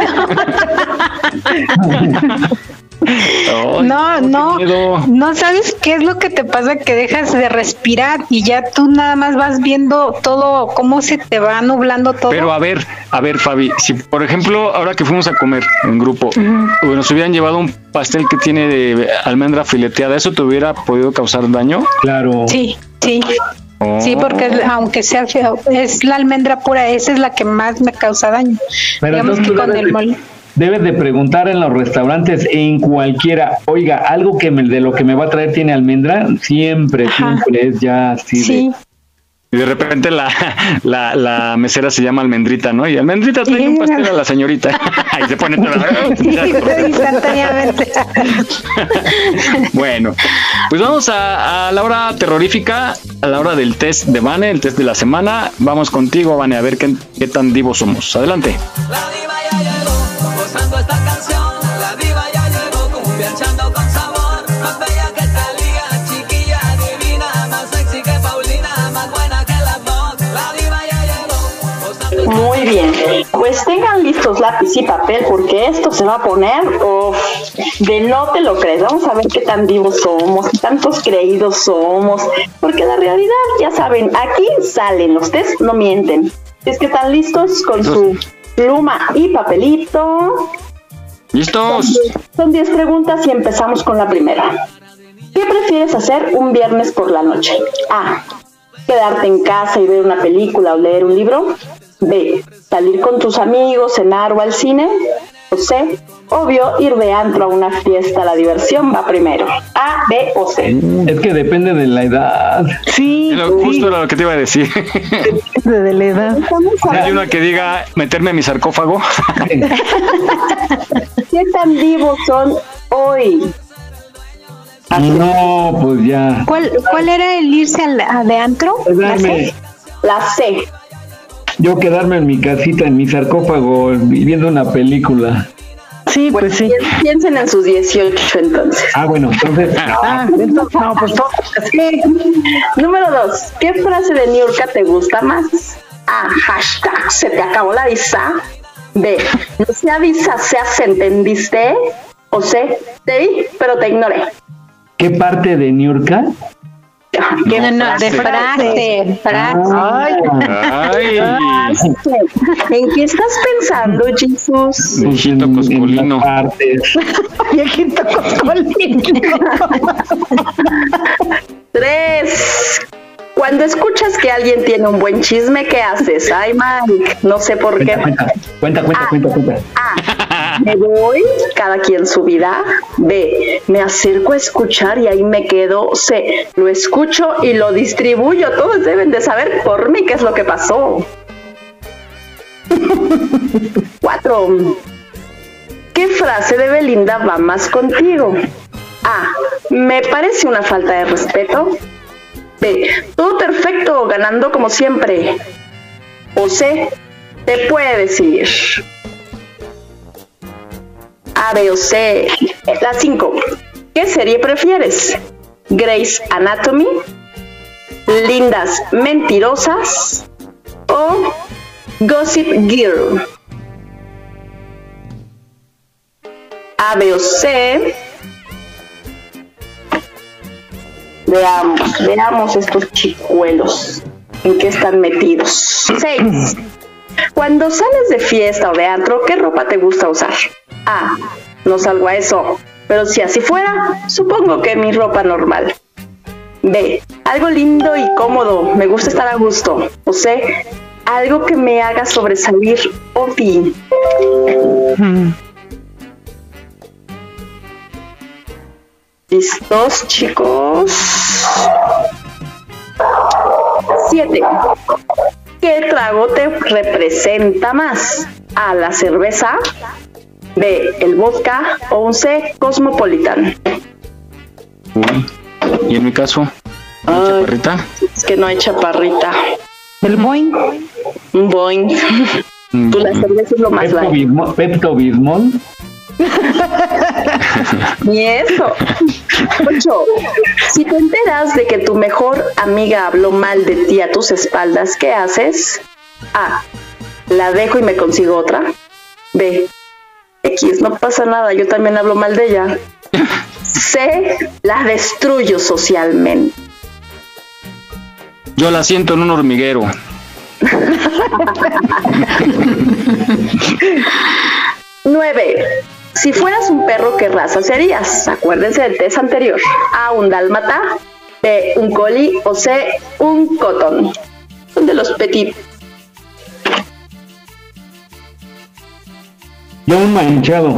*laughs* Ay, no, no, miedo. no sabes qué es lo que te pasa que dejas de respirar y ya tú nada más vas viendo todo cómo se te va nublando todo. Pero a ver, a ver, Fabi, si por ejemplo, ahora que fuimos a comer en grupo, nos hubieran llevado un pastel que tiene de almendra fileteada, ¿eso te hubiera podido causar daño? Claro. Sí, sí. Oh. Sí, porque es- aunque sea feo, es la almendra pura, esa es la que más me causa daño. Pero Digamos que con el mole. Debes de preguntar en los restaurantes, en cualquiera, oiga, algo que me, de lo que me va a traer tiene almendra, siempre, siempre es ya así de- Sí. Y de repente la, la, la mesera se llama Almendrita, ¿no? Y Almendrita trae un pastel a la señorita. *laughs* y se pone toda... *laughs* *laughs* Instantáneamente. Bueno, pues vamos a, a la hora terrorífica, a la hora del test de Vane, el test de la semana. Vamos contigo, Vane, a ver qué, qué tan divos somos. Adelante. Gozando esta canción, la diva ya llegó cumbianchando con sabor. Más bella que Talía, chiquilla divina, más sexy que Paulina, más buena que las dos. La diva ya llegó. Muy bien, pues tengan listos lápiz y papel porque esto se va a poner uf, de no te lo crees. Vamos a ver qué tan vivos somos, qué tantos creídos somos, porque la realidad, ya saben, aquí salen, los test no mienten. Es que están listos con su pluma y papelito. ¿Listos? Son 10 preguntas y empezamos con la primera. ¿Qué prefieres hacer un viernes por la noche? A. Quedarte en casa y ver una película o leer un libro. B. Salir con tus amigos, cenar o al cine. O C. Obvio, ir de antro a una fiesta. La diversión va primero. A, B o C. Es que depende de la edad. Sí, Lo- Justo era lo que te iba a decir. de la edad. Hay una que diga meterme en mi sarcófago. *laughs* ¿Qué tan vivos son hoy? No, pues ya. ¿Cuál, ¿Cuál era el irse al, a de antro? ¿La Quedarme- C? La C. yo quedarme en mi casita, en mi sarcófago, viendo una película. Sí, pues sí. Pi- Piensen en sus 18 entonces. Ah, bueno, entonces. Ah, entonces, no, pues todo. Número 2. ¿Qué frase de Niurka te gusta más? A. Hashtag. Se te acabó la visa. B. No se avisa, se hace, ¿entendiste? O C. Te vi, pero te ignoré. ¿Qué parte de Niurka? *laughs* No, no, de frase, frase. Ay. Ay, ¿En qué estás pensando, Jesús? viejito coscolino. *laughs* Viejito coscolino. Tres. Cuando escuchas que alguien tiene un buen chisme, ¿qué haces? Ay, Mike, no sé por qué. Cuenta, cuenta, cuenta, Ah. cuenta, cuenta. A. Me voy, cada quien su vida. B. Me acerco a escuchar y ahí me quedo. C. Lo escucho y lo distribuyo. Todos deben de saber por mí qué es lo que pasó. *laughs* Cuatro. ¿Qué frase de Belinda va más contigo? A. Me parece una falta de respeto. B. Todo perfecto, ganando como siempre. O C. Te puede decidir. A, B o C. La 5. ¿Qué serie prefieres? Grey's Anatomy, Lindas Mentirosas o Gossip Girl. A, B o C. Veamos, veamos estos chicuelos. ¿En qué están metidos? 6. Cuando sales de fiesta o de antro, ¿qué ropa te gusta usar? A. No salgo a eso. Pero si así fuera, supongo que mi ropa normal. B. Algo lindo y cómodo. Me gusta estar a gusto. O C. Algo que me haga sobresalir o D. ¿Listos, chicos? 7. ¿Qué trago te representa más? A. La cerveza. B. El vodka. O un C. Cosmopolitan. Uy. Y en mi caso, ¿una chaparrita. Es que no hay chaparrita. El boing. Un boing. Pues la cerveza es lo más Pepto. Bismol. Pepto Bismol. *laughs* Ni eso. 8. Si te enteras de que tu mejor amiga habló mal de ti a tus espaldas, ¿qué haces? A. La dejo y me consigo otra. B. X, no pasa nada, yo también hablo mal de ella. *laughs* C. La destruyo socialmente. Yo la siento en un hormiguero. 9. Si fueras un perro, ¿qué raza serías? Acuérdense del test anterior. A. Un dálmata. B. Un collie. O C. Un cotton. Son de los petit. Yo un manchado.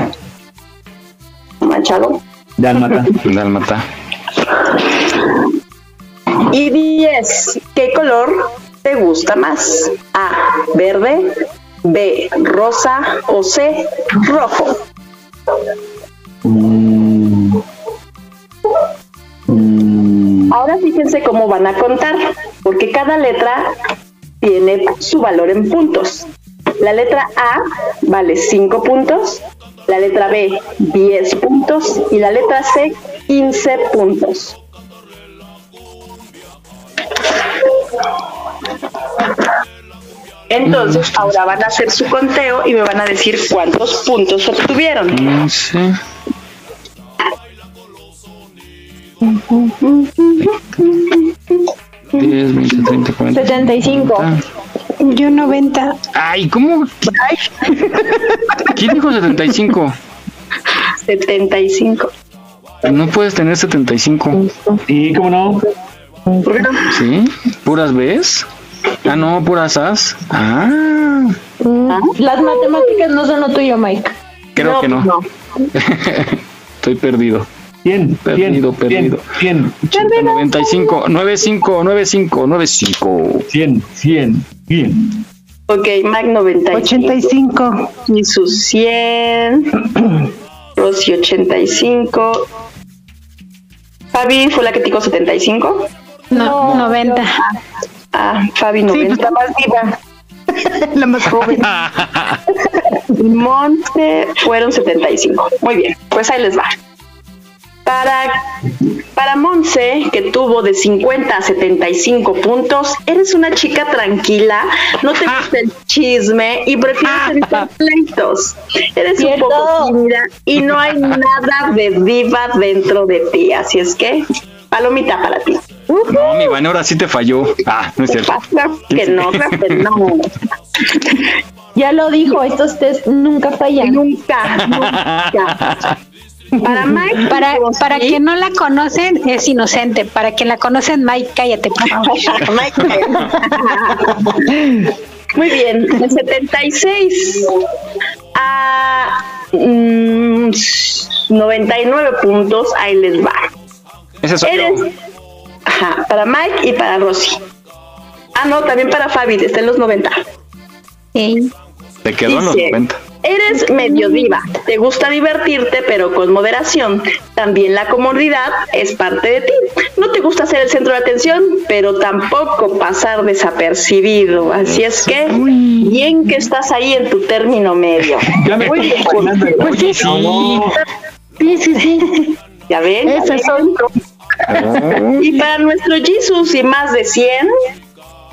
Manchado. Dálmata. *laughs* Dálmata. Y 10. ¿Qué color te gusta más? A. Verde. B. Rosa. O C. Rojo. Ahora fíjense cómo van a contar, porque cada letra tiene su valor en puntos. La letra A vale 5 puntos, la letra B 10 puntos y la letra C 15 puntos. Entonces, ahora van a hacer su conteo y me van a decir cuántos puntos obtuvieron. 15. Diez, 20, 30, 40. 75. Yo 90. Ay, ¿cómo? *laughs* ¿Quién dijo 75? 75. No puedes tener 75. Sí, ¿cómo no? ¿Por qué no? ¿Sí? ¿Puras Bs? Ah, no, puras As. Ah, Las matemáticas no son lo tuyo, Mike. creo que no. *laughs* Estoy perdido. 100, Perdido, perdido. 100, 95, 95, 95, 95. 100, 100, 100. Ok, Mac 95. 85. Y sus 100. *clears throat* Rosy 85. Fabi fue la que dijo 75. No, 90. Ah, Fabi 90. pues la más viva. *laughs* la más joven. Y *laughs* Monte fueron 75. Muy bien, pues ahí les va. Para, para Monse, que tuvo de 50 a 75 puntos, eres una chica tranquila, no te gusta el chisme y prefieres evitar pleitos. Eres un poco tímida y no hay nada de diva dentro de ti, así es que, palomita para ti. No, mi Vane ahora sí te falló. Ah, no es cierto. Que no, no. Ya lo dijo, estos test nunca fallan. Nunca, nunca. *laughs* Para Mike, para, para quien no la conocen, es inocente. Para quien la conocen, Mike, cállate, por favor. *laughs* Mike, *laughs* Muy bien, el 76 a mm, 99 puntos, ahí les va. Ese soy yo. Eres, ajá, para Mike y para Rosy. Ah, no, también para Fabi, está en los 90. Te quedó en los Dice, 90. Eres medio diva, te gusta divertirte pero con moderación. También la comodidad es parte de ti. No te gusta ser el centro de atención, pero tampoco pasar desapercibido. Así es que, bien que estás ahí en tu término medio. Ya me imaginando el Pues sí, No. sí, sí, sí. Ya ven. ya Ese ven. soy Y para nuestro Jesus y más de 100,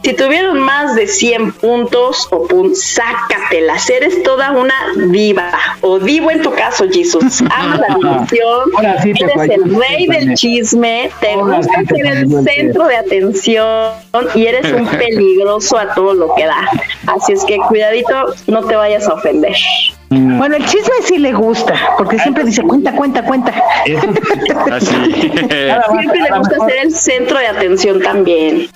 si tuvieron más de 100 puntos o pun sácatelas, eres toda una diva o divo en tu caso, Jesus. *laughs* Amas la diversión, Ahora sí te eres el rey del chisme, te Ahora gusta sí te ser el centro de atención y eres un *laughs* peligroso a todo lo que da. Así es que cuidadito, no te vayas a ofender. Bueno, el chisme sí le gusta, porque siempre dice cuenta, cuenta, cuenta. *laughs* Así. Siempre le gusta ser el centro de atención también.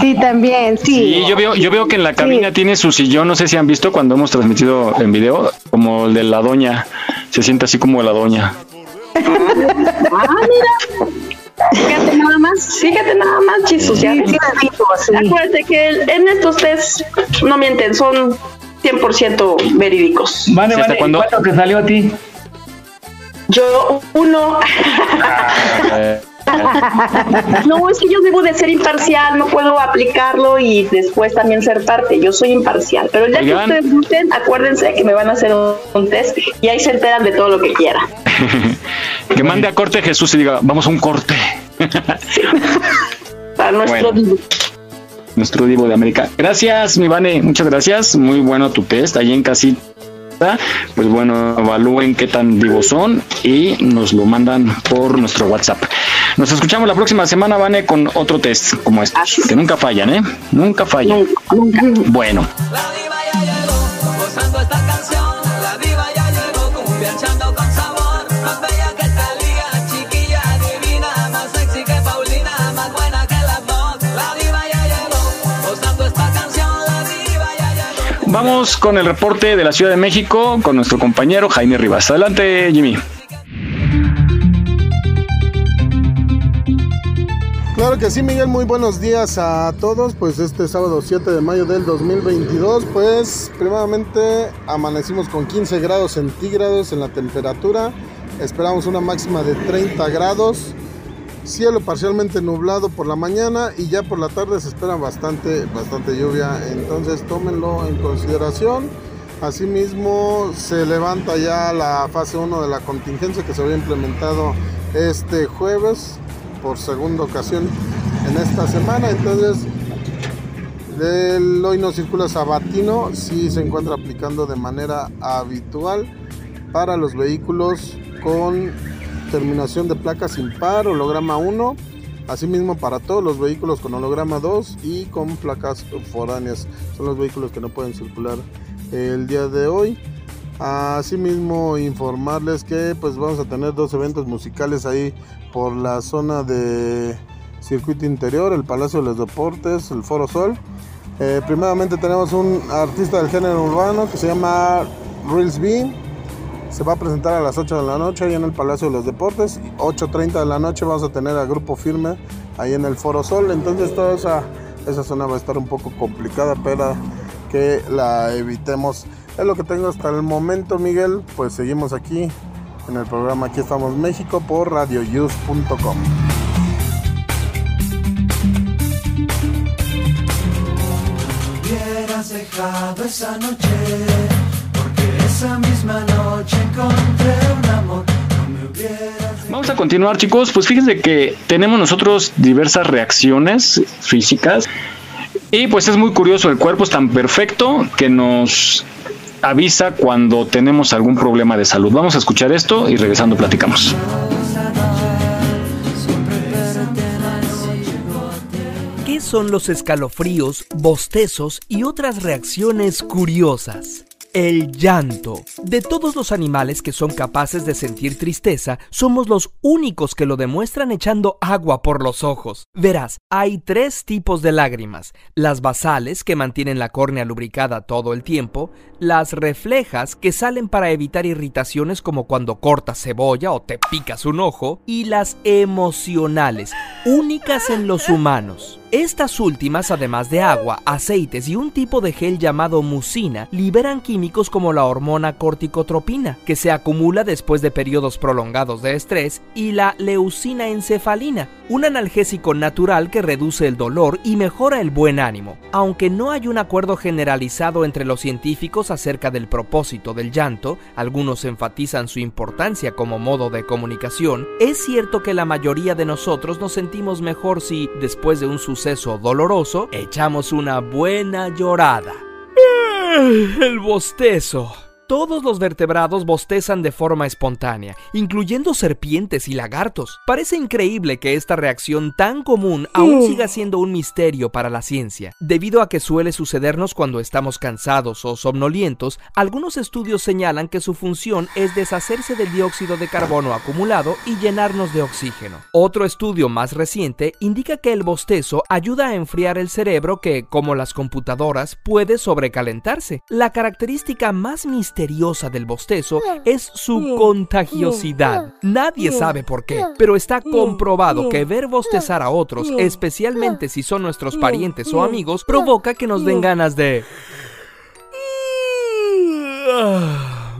Sí, también, sí. Sí, yo veo, yo veo que en la cabina tiene su sillón, no sé si han visto cuando hemos transmitido en video, como el de la doña, se siente así como la doña. Ah, mira. Fíjate nada más, fíjate nada más, Jesus. ya ves. Acuérdate que en estos test no mienten, son 100% verídicos. Vale, vale. ¿Cuánto te salió a ti? Yo, uno. No, es que yo debo de ser imparcial, no puedo aplicarlo y después también ser parte. Yo soy imparcial. Pero Oigan. que ustedes gusten, acuérdense que me van a hacer un, un test y ahí se enteran de todo lo que quieran. *laughs* que mande a corte Jesús y diga, vamos a un corte. Para nuestro Bueno. Nuestro Divo de América. Gracias, mi Vane, muchas gracias. Muy bueno tu test ahí en casita. Pues bueno, evalúen qué tan divos son y nos lo mandan por nuestro WhatsApp. Nos escuchamos la próxima semana, Vane, con otro test como este, que nunca fallan, ¿eh? Nunca fallan. Bueno. Vamos con el reporte de la Ciudad de México con nuestro compañero Jaime Rivas. Adelante, Jimmy. Claro que sí, Miguel, muy buenos días a todos. Pues este sábado 7 de mayo del 2022, pues primeramente amanecimos con 15 grados centígrados en la temperatura. Esperamos una máxima de 30 grados. Cielo parcialmente nublado por la mañana y ya por la tarde se espera bastante, bastante lluvia. Entonces tómenlo en consideración. Asimismo se levanta ya la fase 1 de la contingencia que se había implementado este jueves por segunda ocasión en esta semana. Entonces, el hoy no circula sabatino, sí se encuentra aplicando de manera habitual para los vehículos con terminación de placas impar, holograma 1. Asimismo para todos los vehículos con holograma 2 y con placas foráneas. Son los vehículos que no pueden circular el día de hoy. Asimismo informarles que pues vamos a tener dos eventos musicales ahí por la zona de circuito interior, el Palacio de los Deportes, el Foro Sol. Eh, primeramente tenemos un artista del género urbano que se llama Reels B. Se va a presentar a las 8 de la noche ahí en el Palacio de los Deportes. 8.30 de la noche vamos a tener a Grupo Firme ahí en el Foro Sol. Entonces toda esa, esa zona va a estar un poco complicada, pero que la evitemos. Es lo que tengo hasta el momento, Miguel. Pues seguimos aquí en el programa Aquí estamos México por radioyus.com. hubieras dejado esa noche, esa misma noche encontré un amor. No me hubieras Vamos a continuar, chicos. Pues fíjense que tenemos nosotros diversas reacciones físicas. Y pues es muy curioso, el cuerpo es tan perfecto que nos avisa cuando tenemos algún problema de salud. Vamos a escuchar esto y regresando platicamos. ¿Qué son los escalofríos, bostezos y otras reacciones curiosas? El llanto. De todos los animales que son capaces de sentir tristeza, somos los únicos que lo demuestran echando agua por los ojos. Verás, hay tres tipos de lágrimas. Las basales, que mantienen la córnea lubricada todo el tiempo, las reflejas, que salen para evitar irritaciones como cuando cortas cebolla o te picas un ojo, y las emocionales, únicas en los humanos. Estas últimas, además de agua, aceites y un tipo de gel llamado mucina, liberan químicos como la hormona corticotropina, que se acumula después de periodos prolongados de estrés, y la leucina encefalina, un analgésico natural que reduce el dolor y mejora el buen ánimo. Aunque no hay un acuerdo generalizado entre los científicos acerca del propósito del llanto, algunos enfatizan su importancia como modo de comunicación, es cierto que la mayoría de nosotros nos sentimos mejor si, después de un suceso doloroso, echamos una buena llorada. El bostezo. Todos los vertebrados bostezan de forma espontánea, incluyendo serpientes y lagartos. Parece increíble que esta reacción tan común aún siga siendo un misterio para la ciencia. Debido a que suele sucedernos cuando estamos cansados o somnolientos, algunos estudios señalan que su función es deshacerse del dióxido de carbono acumulado y llenarnos de oxígeno. Otro estudio más reciente indica que el bostezo ayuda a enfriar el cerebro que, como las computadoras, puede sobrecalentarse. La característica más misteriosa del bostezo es su contagiosidad. Nadie sabe por qué, pero está comprobado que ver bostezar a otros, especialmente si son nuestros parientes o amigos, provoca que nos den ganas de...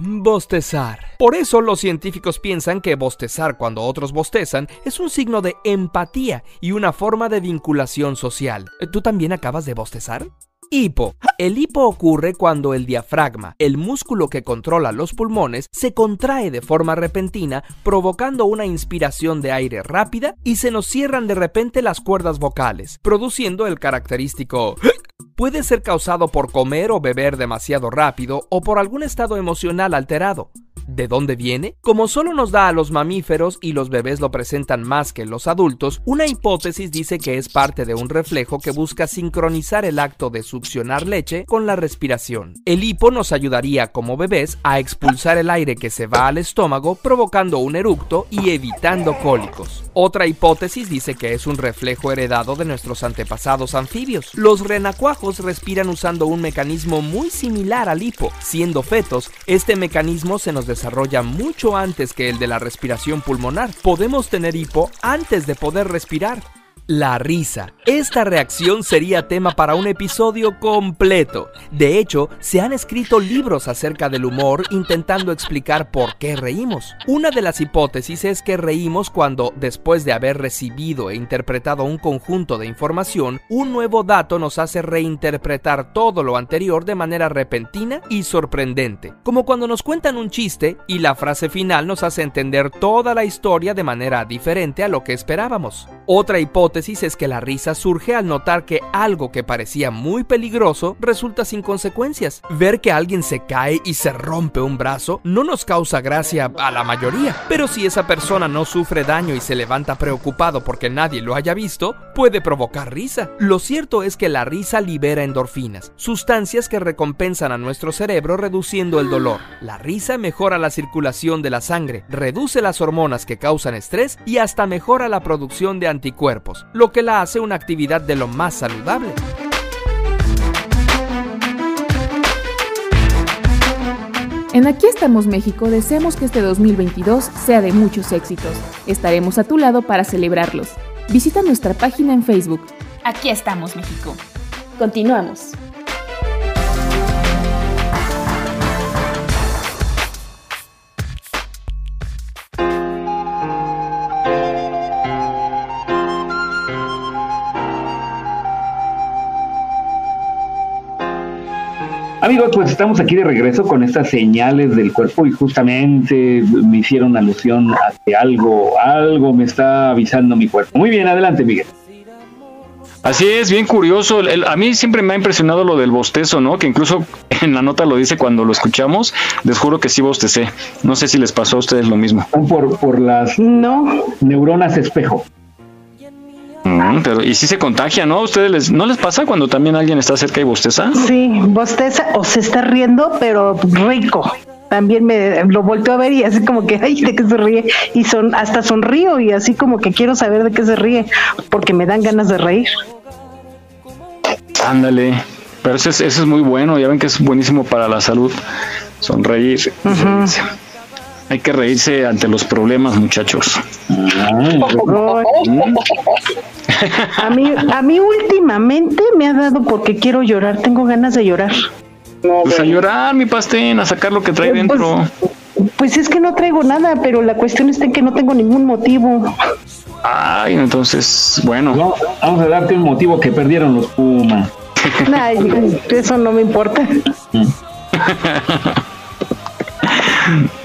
Bostezar. Por eso los científicos piensan que bostezar cuando otros bostezan es un signo de empatía y una forma de vinculación social. ¿Tú también acabas de bostezar? Hipo. El hipo ocurre cuando el diafragma, el músculo que controla los pulmones, se contrae de forma repentina, provocando una inspiración de aire rápida y se nos cierran de repente las cuerdas vocales, produciendo el característico *gasps* puede ser causado por comer o beber demasiado rápido o por algún estado emocional alterado. ¿De dónde viene? Como solo nos da a los mamíferos y los bebés lo presentan más que los adultos, una hipótesis dice que es parte de un reflejo que busca sincronizar el acto de succionar leche con la respiración. El hipo nos ayudaría como bebés a expulsar el aire que se va al estómago provocando un eructo y evitando cólicos. Otra hipótesis dice que es un reflejo heredado de nuestros antepasados anfibios. Los renacuajos respiran usando un mecanismo muy similar al hipo. Siendo fetos, este mecanismo se nos desarrolla mucho antes que el de la respiración pulmonar. Podemos tener hipo antes de poder respirar. La risa. Esta reacción sería tema para un episodio completo. De hecho, se han escrito libros acerca del humor intentando explicar por qué reímos. Una de las hipótesis es que reímos cuando, después de haber recibido e interpretado un conjunto de información, un nuevo dato nos hace reinterpretar todo lo anterior de manera repentina y sorprendente. Como cuando nos cuentan un chiste y la frase final nos hace entender toda la historia de manera diferente a lo que esperábamos. Otra hipótesis es que la risa surge al notar que algo que parecía muy peligroso resulta sin consecuencias. Ver que alguien se cae y se rompe un brazo no nos causa gracia a la mayoría, pero si esa persona no sufre daño y se levanta preocupado porque nadie lo haya visto, puede provocar risa. Lo cierto es que la risa libera endorfinas, sustancias que recompensan a nuestro cerebro reduciendo el dolor. La risa mejora la circulación de la sangre, reduce las hormonas que causan estrés y hasta mejora la producción de anticuerpos, lo que la hace una actividad de lo más saludable. En Aquí estamos México deseamos que este 2022 sea de muchos éxitos. Estaremos a tu lado para celebrarlos. Visita nuestra página en Facebook. Aquí estamos México. Continuamos. Amigos, pues estamos aquí de regreso con estas señales del cuerpo y justamente me hicieron alusión a que algo, algo me está avisando mi cuerpo. Muy bien, adelante, Miguel. Así es, bien curioso. El- a mí siempre me ha impresionado lo del bostezo, ¿no? Que incluso *laughs* en la nota lo dice cuando lo escuchamos. Les juro que sí bostecé. No sé si les pasó a ustedes lo mismo. Por, por las neuronas espejo. Mm, pero, y si se contagia, ¿no? ¿A ustedes les, no les pasa cuando también alguien está cerca y bosteza? Sí, bosteza o se está riendo, pero rico. También me lo volteo a ver y así como que, ay, ¿de qué se ríe? Y son hasta sonrío y así como que quiero saber de qué se ríe, porque me dan ganas de reír. Ándale. Pero eso es, eso es muy bueno, ya ven que es buenísimo para la salud. Sonreír. reírse. Hay que reírse ante los problemas, muchachos. A mí, a mí últimamente me ha dado porque quiero llorar, tengo ganas de llorar. Pues a llorar, mi pastel, a sacar lo que trae Pues, dentro. Pues es que no traigo nada, pero la cuestión está en que no tengo ningún motivo. Ay, entonces, bueno. No, vamos a darte un motivo que perdieron los Pumas. Ay, eso no me importa. *laughs*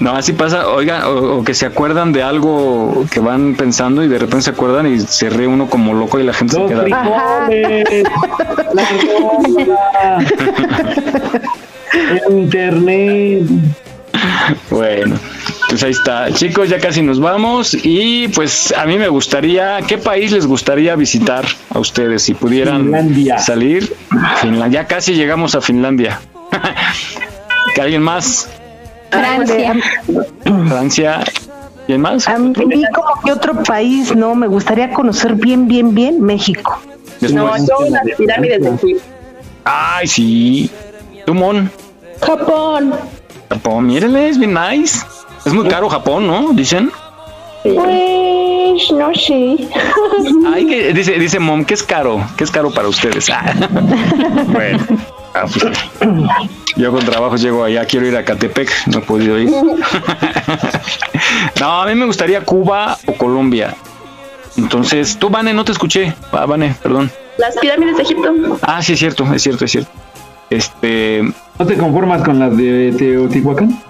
No, así pasa, oiga, o, o que se acuerdan de algo que van pensando y de repente se acuerdan y se ríe uno como loco y la gente se queda. frijoles, la *laughs* internet. Bueno, pues ahí está. Chicos, ya casi nos vamos y pues a mí me gustaría, ¿qué país les gustaría visitar a ustedes si pudieran Finlandia. salir? Finlandia, ya casi llegamos a Finlandia. ¿Que *laughs* alguien más? Francia. Francia. ¿Quién más? A mí como que otro país, no, me gustaría conocer bien, bien, bien México. No, yo las pirámides de Egipto. Ay, sí. Tumón. Japón. Japón, mírenle, es bien nice. Es muy caro Japón, ¿no? Dicen. Pues no sé. Ay, que- dice, dice Mom, ¿qué es caro? ¿Qué es caro para ustedes? Ah. *laughs* bueno. Ah, pues, yo con trabajo llego allá, quiero ir a Catepec, no he podido ir. *laughs* no, a mí me gustaría Cuba o Colombia. Entonces, tú, Vane, no te escuché. Ah, Vane, perdón. Las pirámides de Egipto. Ah, sí, es cierto, es cierto, es cierto. Este, ¿No te conformas con las de Teotihuacán?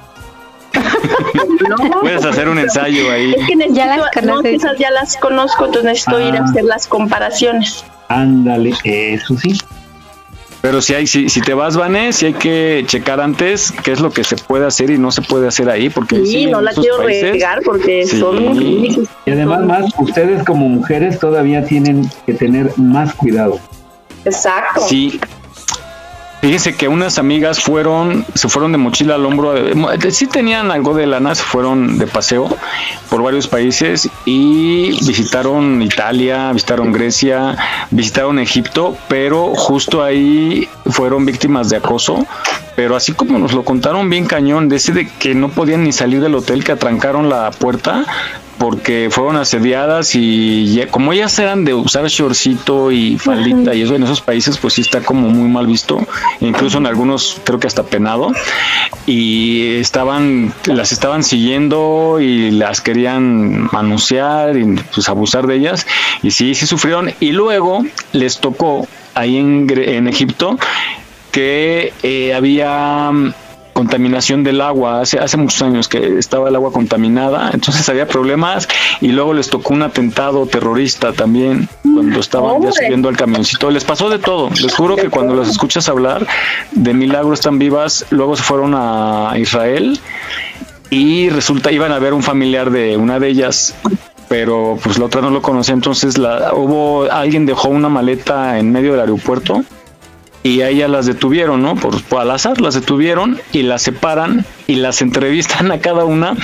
*laughs* puedes hacer un ensayo ahí. Es que necesito, no, que esas ya las conozco, entonces necesito ir a Ah. hacer las comparaciones. Ándale, eso sí. Pero si hay, si, si te vas, Vane, si hay que checar antes qué es lo que se puede hacer y no se puede hacer ahí, porque Sí, sí, no la quiero países- regar porque Sí. son muy Y además, más, ustedes como mujeres todavía tienen que tener más cuidado. Exacto. Sí. Fíjense que unas amigas fueron, se fueron de mochila al hombro, mo- de- sí tenían algo de lana, se fueron de paseo por varios países y visitaron Italia, visitaron Grecia, visitaron Egipto, pero justo ahí fueron víctimas de acoso, pero así como nos lo contaron bien cañón, de ese de que no podían ni salir del hotel, que atrancaron la puerta porque fueron asediadas y ya- como ellas eran de usar shortcito y faldita y eso en esos países pues sí está como muy mal visto, incluso en algunos creo que hasta penado. Y estaban las estaban siguiendo y las querían manosear y pues abusar de ellas. Y sí sí sufrieron. Y luego les tocó ahí en, en Egipto que eh, había contaminación del agua. Hace hace muchos años que estaba el agua contaminada entonces había problemas y luego les tocó un atentado terrorista también cuando estaban ya subiendo al camioncito. Les pasó de todo. Les juro que cuando las escuchas hablar de milagro están vivas. Luego se fueron a Israel y resulta iban a ver un familiar de una de ellas pero pues la otra no lo conocía. Entonces la hubo alguien dejó una maleta en medio del aeropuerto y a ellas las detuvieron, ¿no? Por, por al azar las detuvieron y las separan y las *laughs* entrevistan a cada una,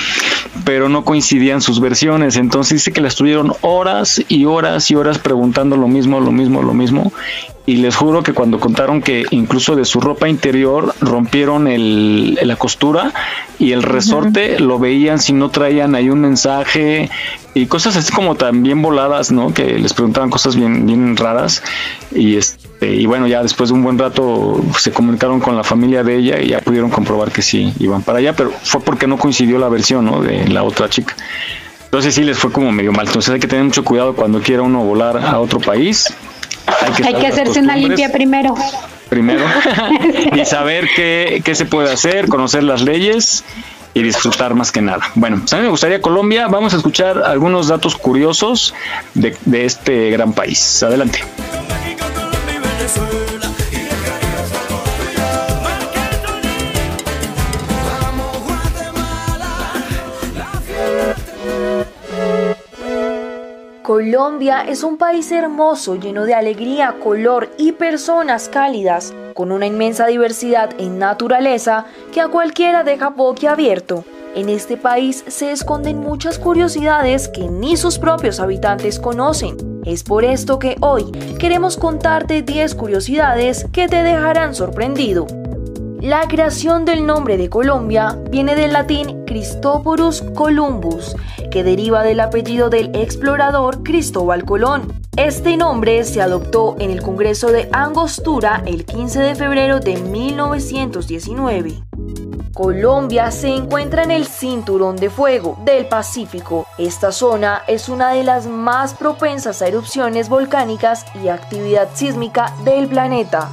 pero no coincidían sus versiones. Entonces dice que las tuvieron horas y horas y horas preguntando lo mismo, lo mismo, lo mismo. Y les juro que cuando contaron que incluso de su ropa interior rompieron el, la costura y el resorte lo veían si no traían ahí un mensaje y cosas así como también voladas, ¿no? Que les preguntaban cosas bien, bien raras y este y bueno ya después de un buen rato se comunicaron con la familia de ella y ya pudieron comprobar que sí iban para allá, pero fue porque no coincidió la versión, ¿no? De la otra chica. Entonces sí les fue como medio mal. Entonces hay que tener mucho cuidado cuando quiera uno volar a otro país. Hay que, Hay hacerse una limpia primero. primero *laughs* y saber qué, qué se puede hacer, conocer las leyes y disfrutar más que nada. Bueno, pues a mí me gustaría Colombia. Vamos a escuchar algunos datos curiosos de, de este gran país. Adelante. Colombia es un país hermoso, lleno de alegría, color y personas cálidas, con una inmensa diversidad en naturaleza que a cualquiera deja boquiabierto. En este país se esconden muchas curiosidades que ni sus propios habitantes conocen. Es por esto que hoy queremos contarte 10 curiosidades que te dejarán sorprendido. La creación del nombre de Colombia viene del latín Christophorus Columbus, que deriva del apellido del explorador Cristóbal Colón. Este nombre se adoptó en el Congreso de Angostura el 15 de febrero de 1919. Colombia se encuentra en el Cinturón de Fuego del Pacífico. Esta zona es una de las más propensas a erupciones volcánicas y actividad sísmica del planeta.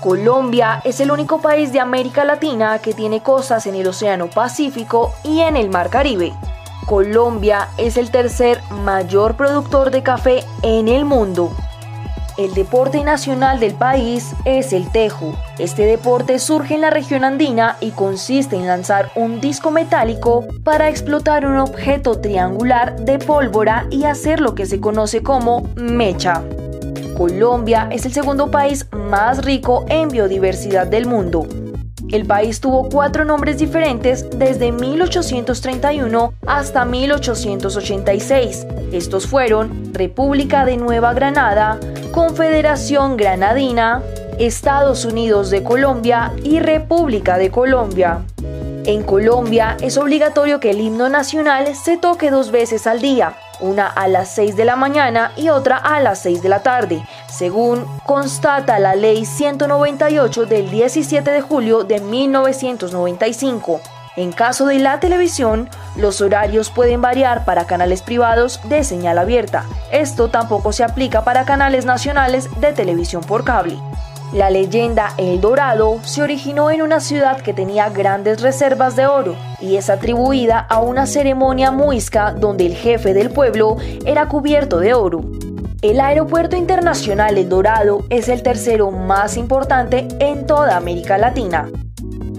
Colombia es el único país de América Latina que tiene costas en el Océano Pacífico y en el Mar Caribe. Colombia es el tercer mayor productor de café en el mundo. El deporte nacional del país es el tejo. Este deporte surge en la región andina y consiste en lanzar un disco metálico para explotar un objeto triangular de pólvora y hacer lo que se conoce como mecha. Colombia es el segundo país más rico en biodiversidad del mundo. El país tuvo cuatro nombres diferentes desde 1831 hasta 1886. Estos fueron República de Nueva Granada, Confederación Granadina, Estados Unidos de Colombia y República de Colombia. En Colombia es obligatorio que el himno nacional se toque dos veces al día, una a las 6 de la mañana y otra a las 6 de la tarde, según constata la Ley 198 del 17 de julio de 1995. En caso de la televisión, los horarios pueden variar para canales privados de señal abierta. Esto tampoco se aplica para canales nacionales de televisión por cable. La leyenda El Dorado se originó en una ciudad que tenía grandes reservas de oro y es atribuida a una ceremonia muisca donde el jefe del pueblo era cubierto de oro. El Aeropuerto Internacional El Dorado es el tercero más importante en toda América Latina.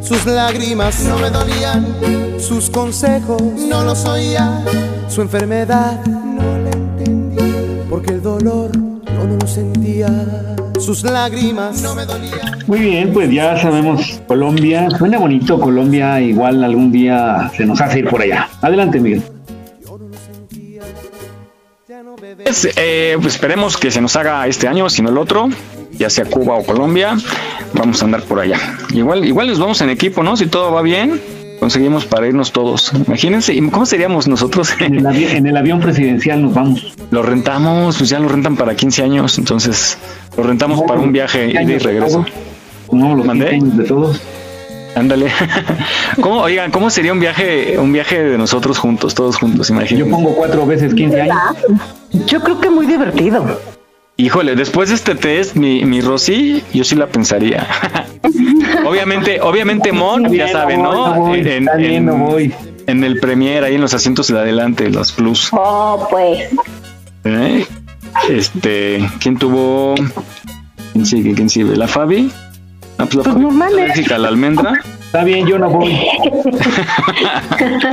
Sus lágrimas no me dolían, sus consejos no los oía, su enfermedad no la entendí, porque el dolor yo no lo sentía. Sus lágrimas no me dolían. Muy bien, pues ya sabemos Colombia. Suena bonito Colombia, igual algún día se nos hace ir por allá. Adelante, Miguel. Pues, eh, pues esperemos que se nos haga este año, si no el otro, ya sea Cuba o Colombia, vamos a andar por allá. Igual, igual nos vamos en equipo, ¿no? Si todo va bien, conseguimos para irnos todos. Imagínense, ¿y ¿cómo seríamos nosotros? En el, avi- en el avión presidencial nos vamos. Lo rentamos, pues ya lo rentan para 15 años, entonces lo rentamos para un viaje ida y regreso. No, los ¿Mandé? 15 años de todos. Ándale. *laughs* ¿Cómo, oigan, ¿cómo sería un viaje, un viaje de nosotros juntos, todos juntos? Imagínense. Yo pongo cuatro veces 15 años. Yo creo que muy divertido. Híjole, después de este test, mi, mi Rosy, yo sí la pensaría. *laughs* obviamente, obviamente Mon, ya saben, no ¿no? voy, no voy, en, está bien, en- no voy. en el Premier, ahí en los asientos de adelante, los plus. Oh, pues. ¿Eh? Este, ¿quién tuvo? ¿Quién sigue? ¿Quién sigue? ¿La Fabi? Ah, pues la Fabi normal, es ¿eh? la almendra. Está bien, yo no voy.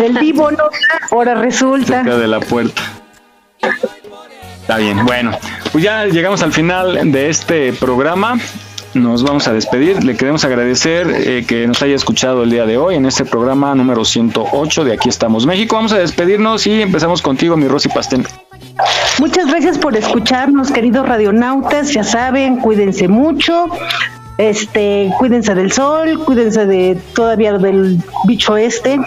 El vivo no, ahora resulta. cerca de la puerta. Está bien, bueno, pues ya llegamos al final de este programa. Nos vamos a despedir. Le queremos agradecer eh, que nos haya escuchado el día de hoy en este programa número 108 de Aquí estamos México. Vamos a despedirnos y empezamos contigo, mi Rosy Pastén. Muchas gracias por escucharnos, queridos radionautas. Ya saben, cuídense mucho. Este, cuídense del sol, cuídense de todavía del bicho este.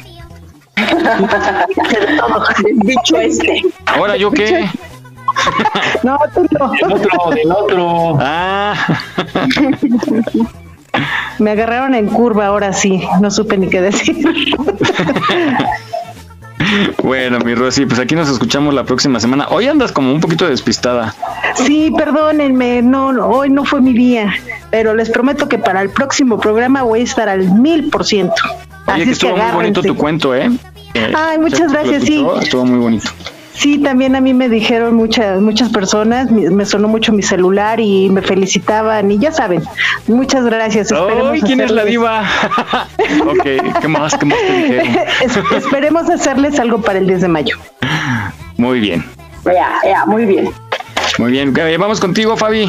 *laughs* Bicho este. Ahora yo qué? No, tú no. Del otro, del otro. Ah, Me agarraron en curva, ahora sí. No supe ni qué decir. Bueno, mi Rosy, pues aquí nos escuchamos la próxima semana. Hoy andas como un poquito despistada. Sí, perdónenme, no, no, hoy no fue mi día, pero les prometo que para el próximo programa voy a estar al mil por ciento. Oye, Así que es que estuvo muy bonito tu cuento, ¿eh? Eh, Ay, muchas ¿lo gracias, sí. Estuvo muy bonito. Sí, también a mí me dijeron muchas muchas personas, me sonó mucho mi celular y me felicitaban y ya saben. Muchas gracias. esperemos ¡Ay, quién es la hacerles- diva! *laughs* ok, ¿qué más? ¿Qué más te dijeron? Es- esperemos hacerles algo para el 10 de mayo. Muy bien, Ya, ya, muy bien. muy bien. Eh, Vamos contigo, Fabi.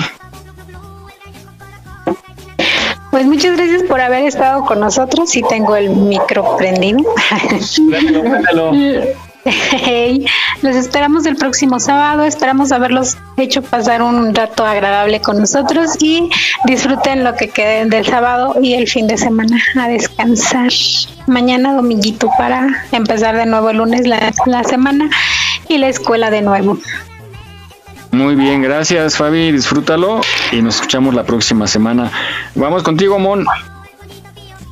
Pues muchas gracias por haber estado con nosotros. Sí tengo el micro prendido. *laughs* Hey, los esperamos el próximo sábado. Esperamos haberlos hecho pasar un rato agradable con nosotros y disfruten lo que quede del sábado y el fin de semana a descansar. Mañana dominguito para empezar de nuevo el lunes la, la semana y la escuela de nuevo. Muy bien, gracias, Fabi. Disfrútalo y nos escuchamos la próxima semana. Vamos contigo, Mon.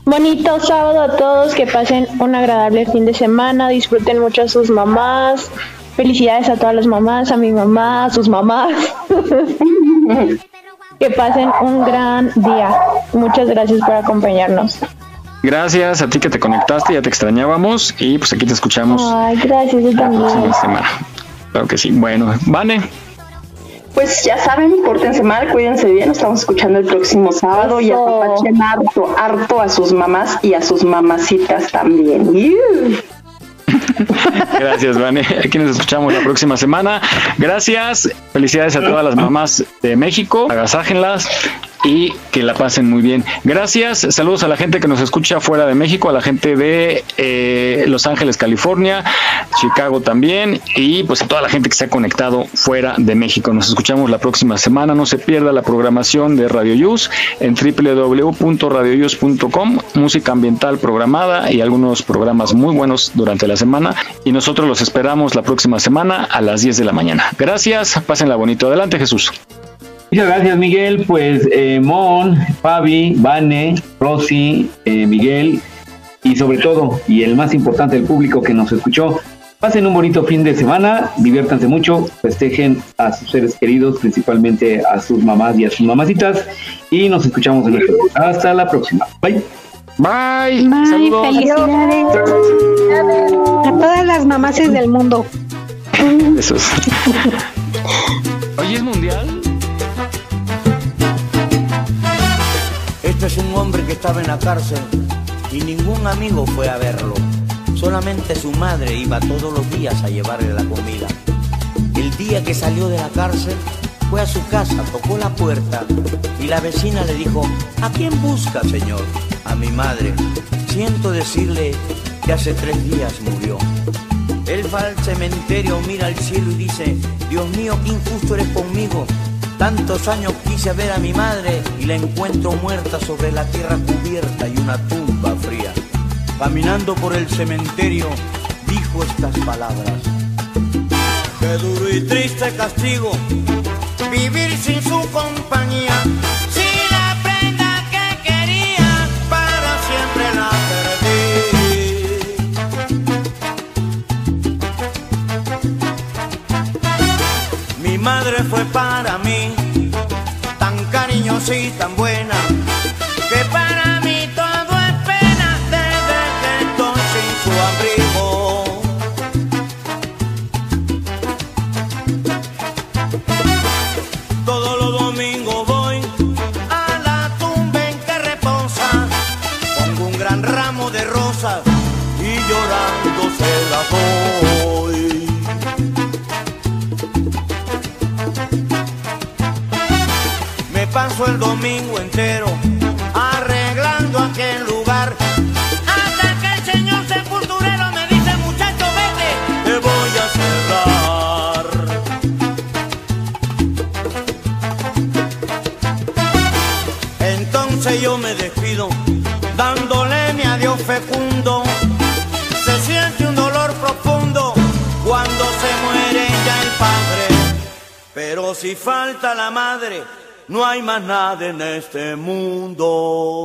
Bonito sábado a todos, que pasen un agradable fin de semana, disfruten mucho a sus mamás. Felicidades a todas las mamás, a mi mamá, a sus mamás. *laughs* que pasen un gran día. Muchas gracias por acompañarnos. Gracias a ti que te conectaste, ya te extrañábamos y pues aquí te escuchamos Ay, gracias, yo la también. próxima semana. Claro que sí. Bueno, Vane. Pues ya saben, pórtense mal, cuídense bien, nos estamos escuchando el próximo sábado y apapachen harto, harto a sus mamás y a sus mamacitas también. *laughs* Gracias, Vane. Aquí nos escuchamos la próxima semana. Gracias. Felicidades a todas las mamás de México. Agasájenlas y que la pasen muy bien. Gracias. Saludos a la gente que nos escucha fuera de México, a la gente de eh, Los Ángeles, California, Chicago también y pues a toda la gente que se ha conectado fuera de México. Nos escuchamos la próxima semana. No se pierda la programación de Radio Yus en www.radioyus.com. Música ambiental programada y algunos programas muy buenos durante la semana. Y nosotros los esperamos la próxima semana a las 10 de la mañana. Gracias. Pásenla bonito. Adelante, Jesús. Muchas gracias, Miguel. Pues eh, Mon, Fabi, Vane, Rosy, eh, Miguel y sobre todo, y el más importante, el público que nos escuchó, pasen un bonito fin de semana, diviértanse mucho, festejen a sus seres queridos, principalmente a sus mamás y a sus mamacitas, y nos escuchamos en el Hasta la próxima. Bye. Bye. Bye, felicidades. A todas las mamases del mundo. Eso es. *laughs* Hoy es mundial. Un hombre que estaba en la cárcel y ningún amigo fue a verlo. Solamente su madre iba todos los días a llevarle la comida. El día que salió de la cárcel, fue a su casa, tocó la puerta y la vecina le dijo, ¿a quién busca, señor? A mi madre. Siento decirle que hace tres días murió. Él va al cementerio, mira al cielo y dice, Dios mío, qué injusto eres conmigo. Tantos años quise ver a mi madre y la encuentro muerta sobre la tierra cubierta y una tumba fría. Caminando por el cementerio, dijo estas palabras. Qué duro y triste castigo vivir sin su compañía. Madre fue para mí tan cariñosa y tan buena si falta la madre, no hay más nada en este mundo.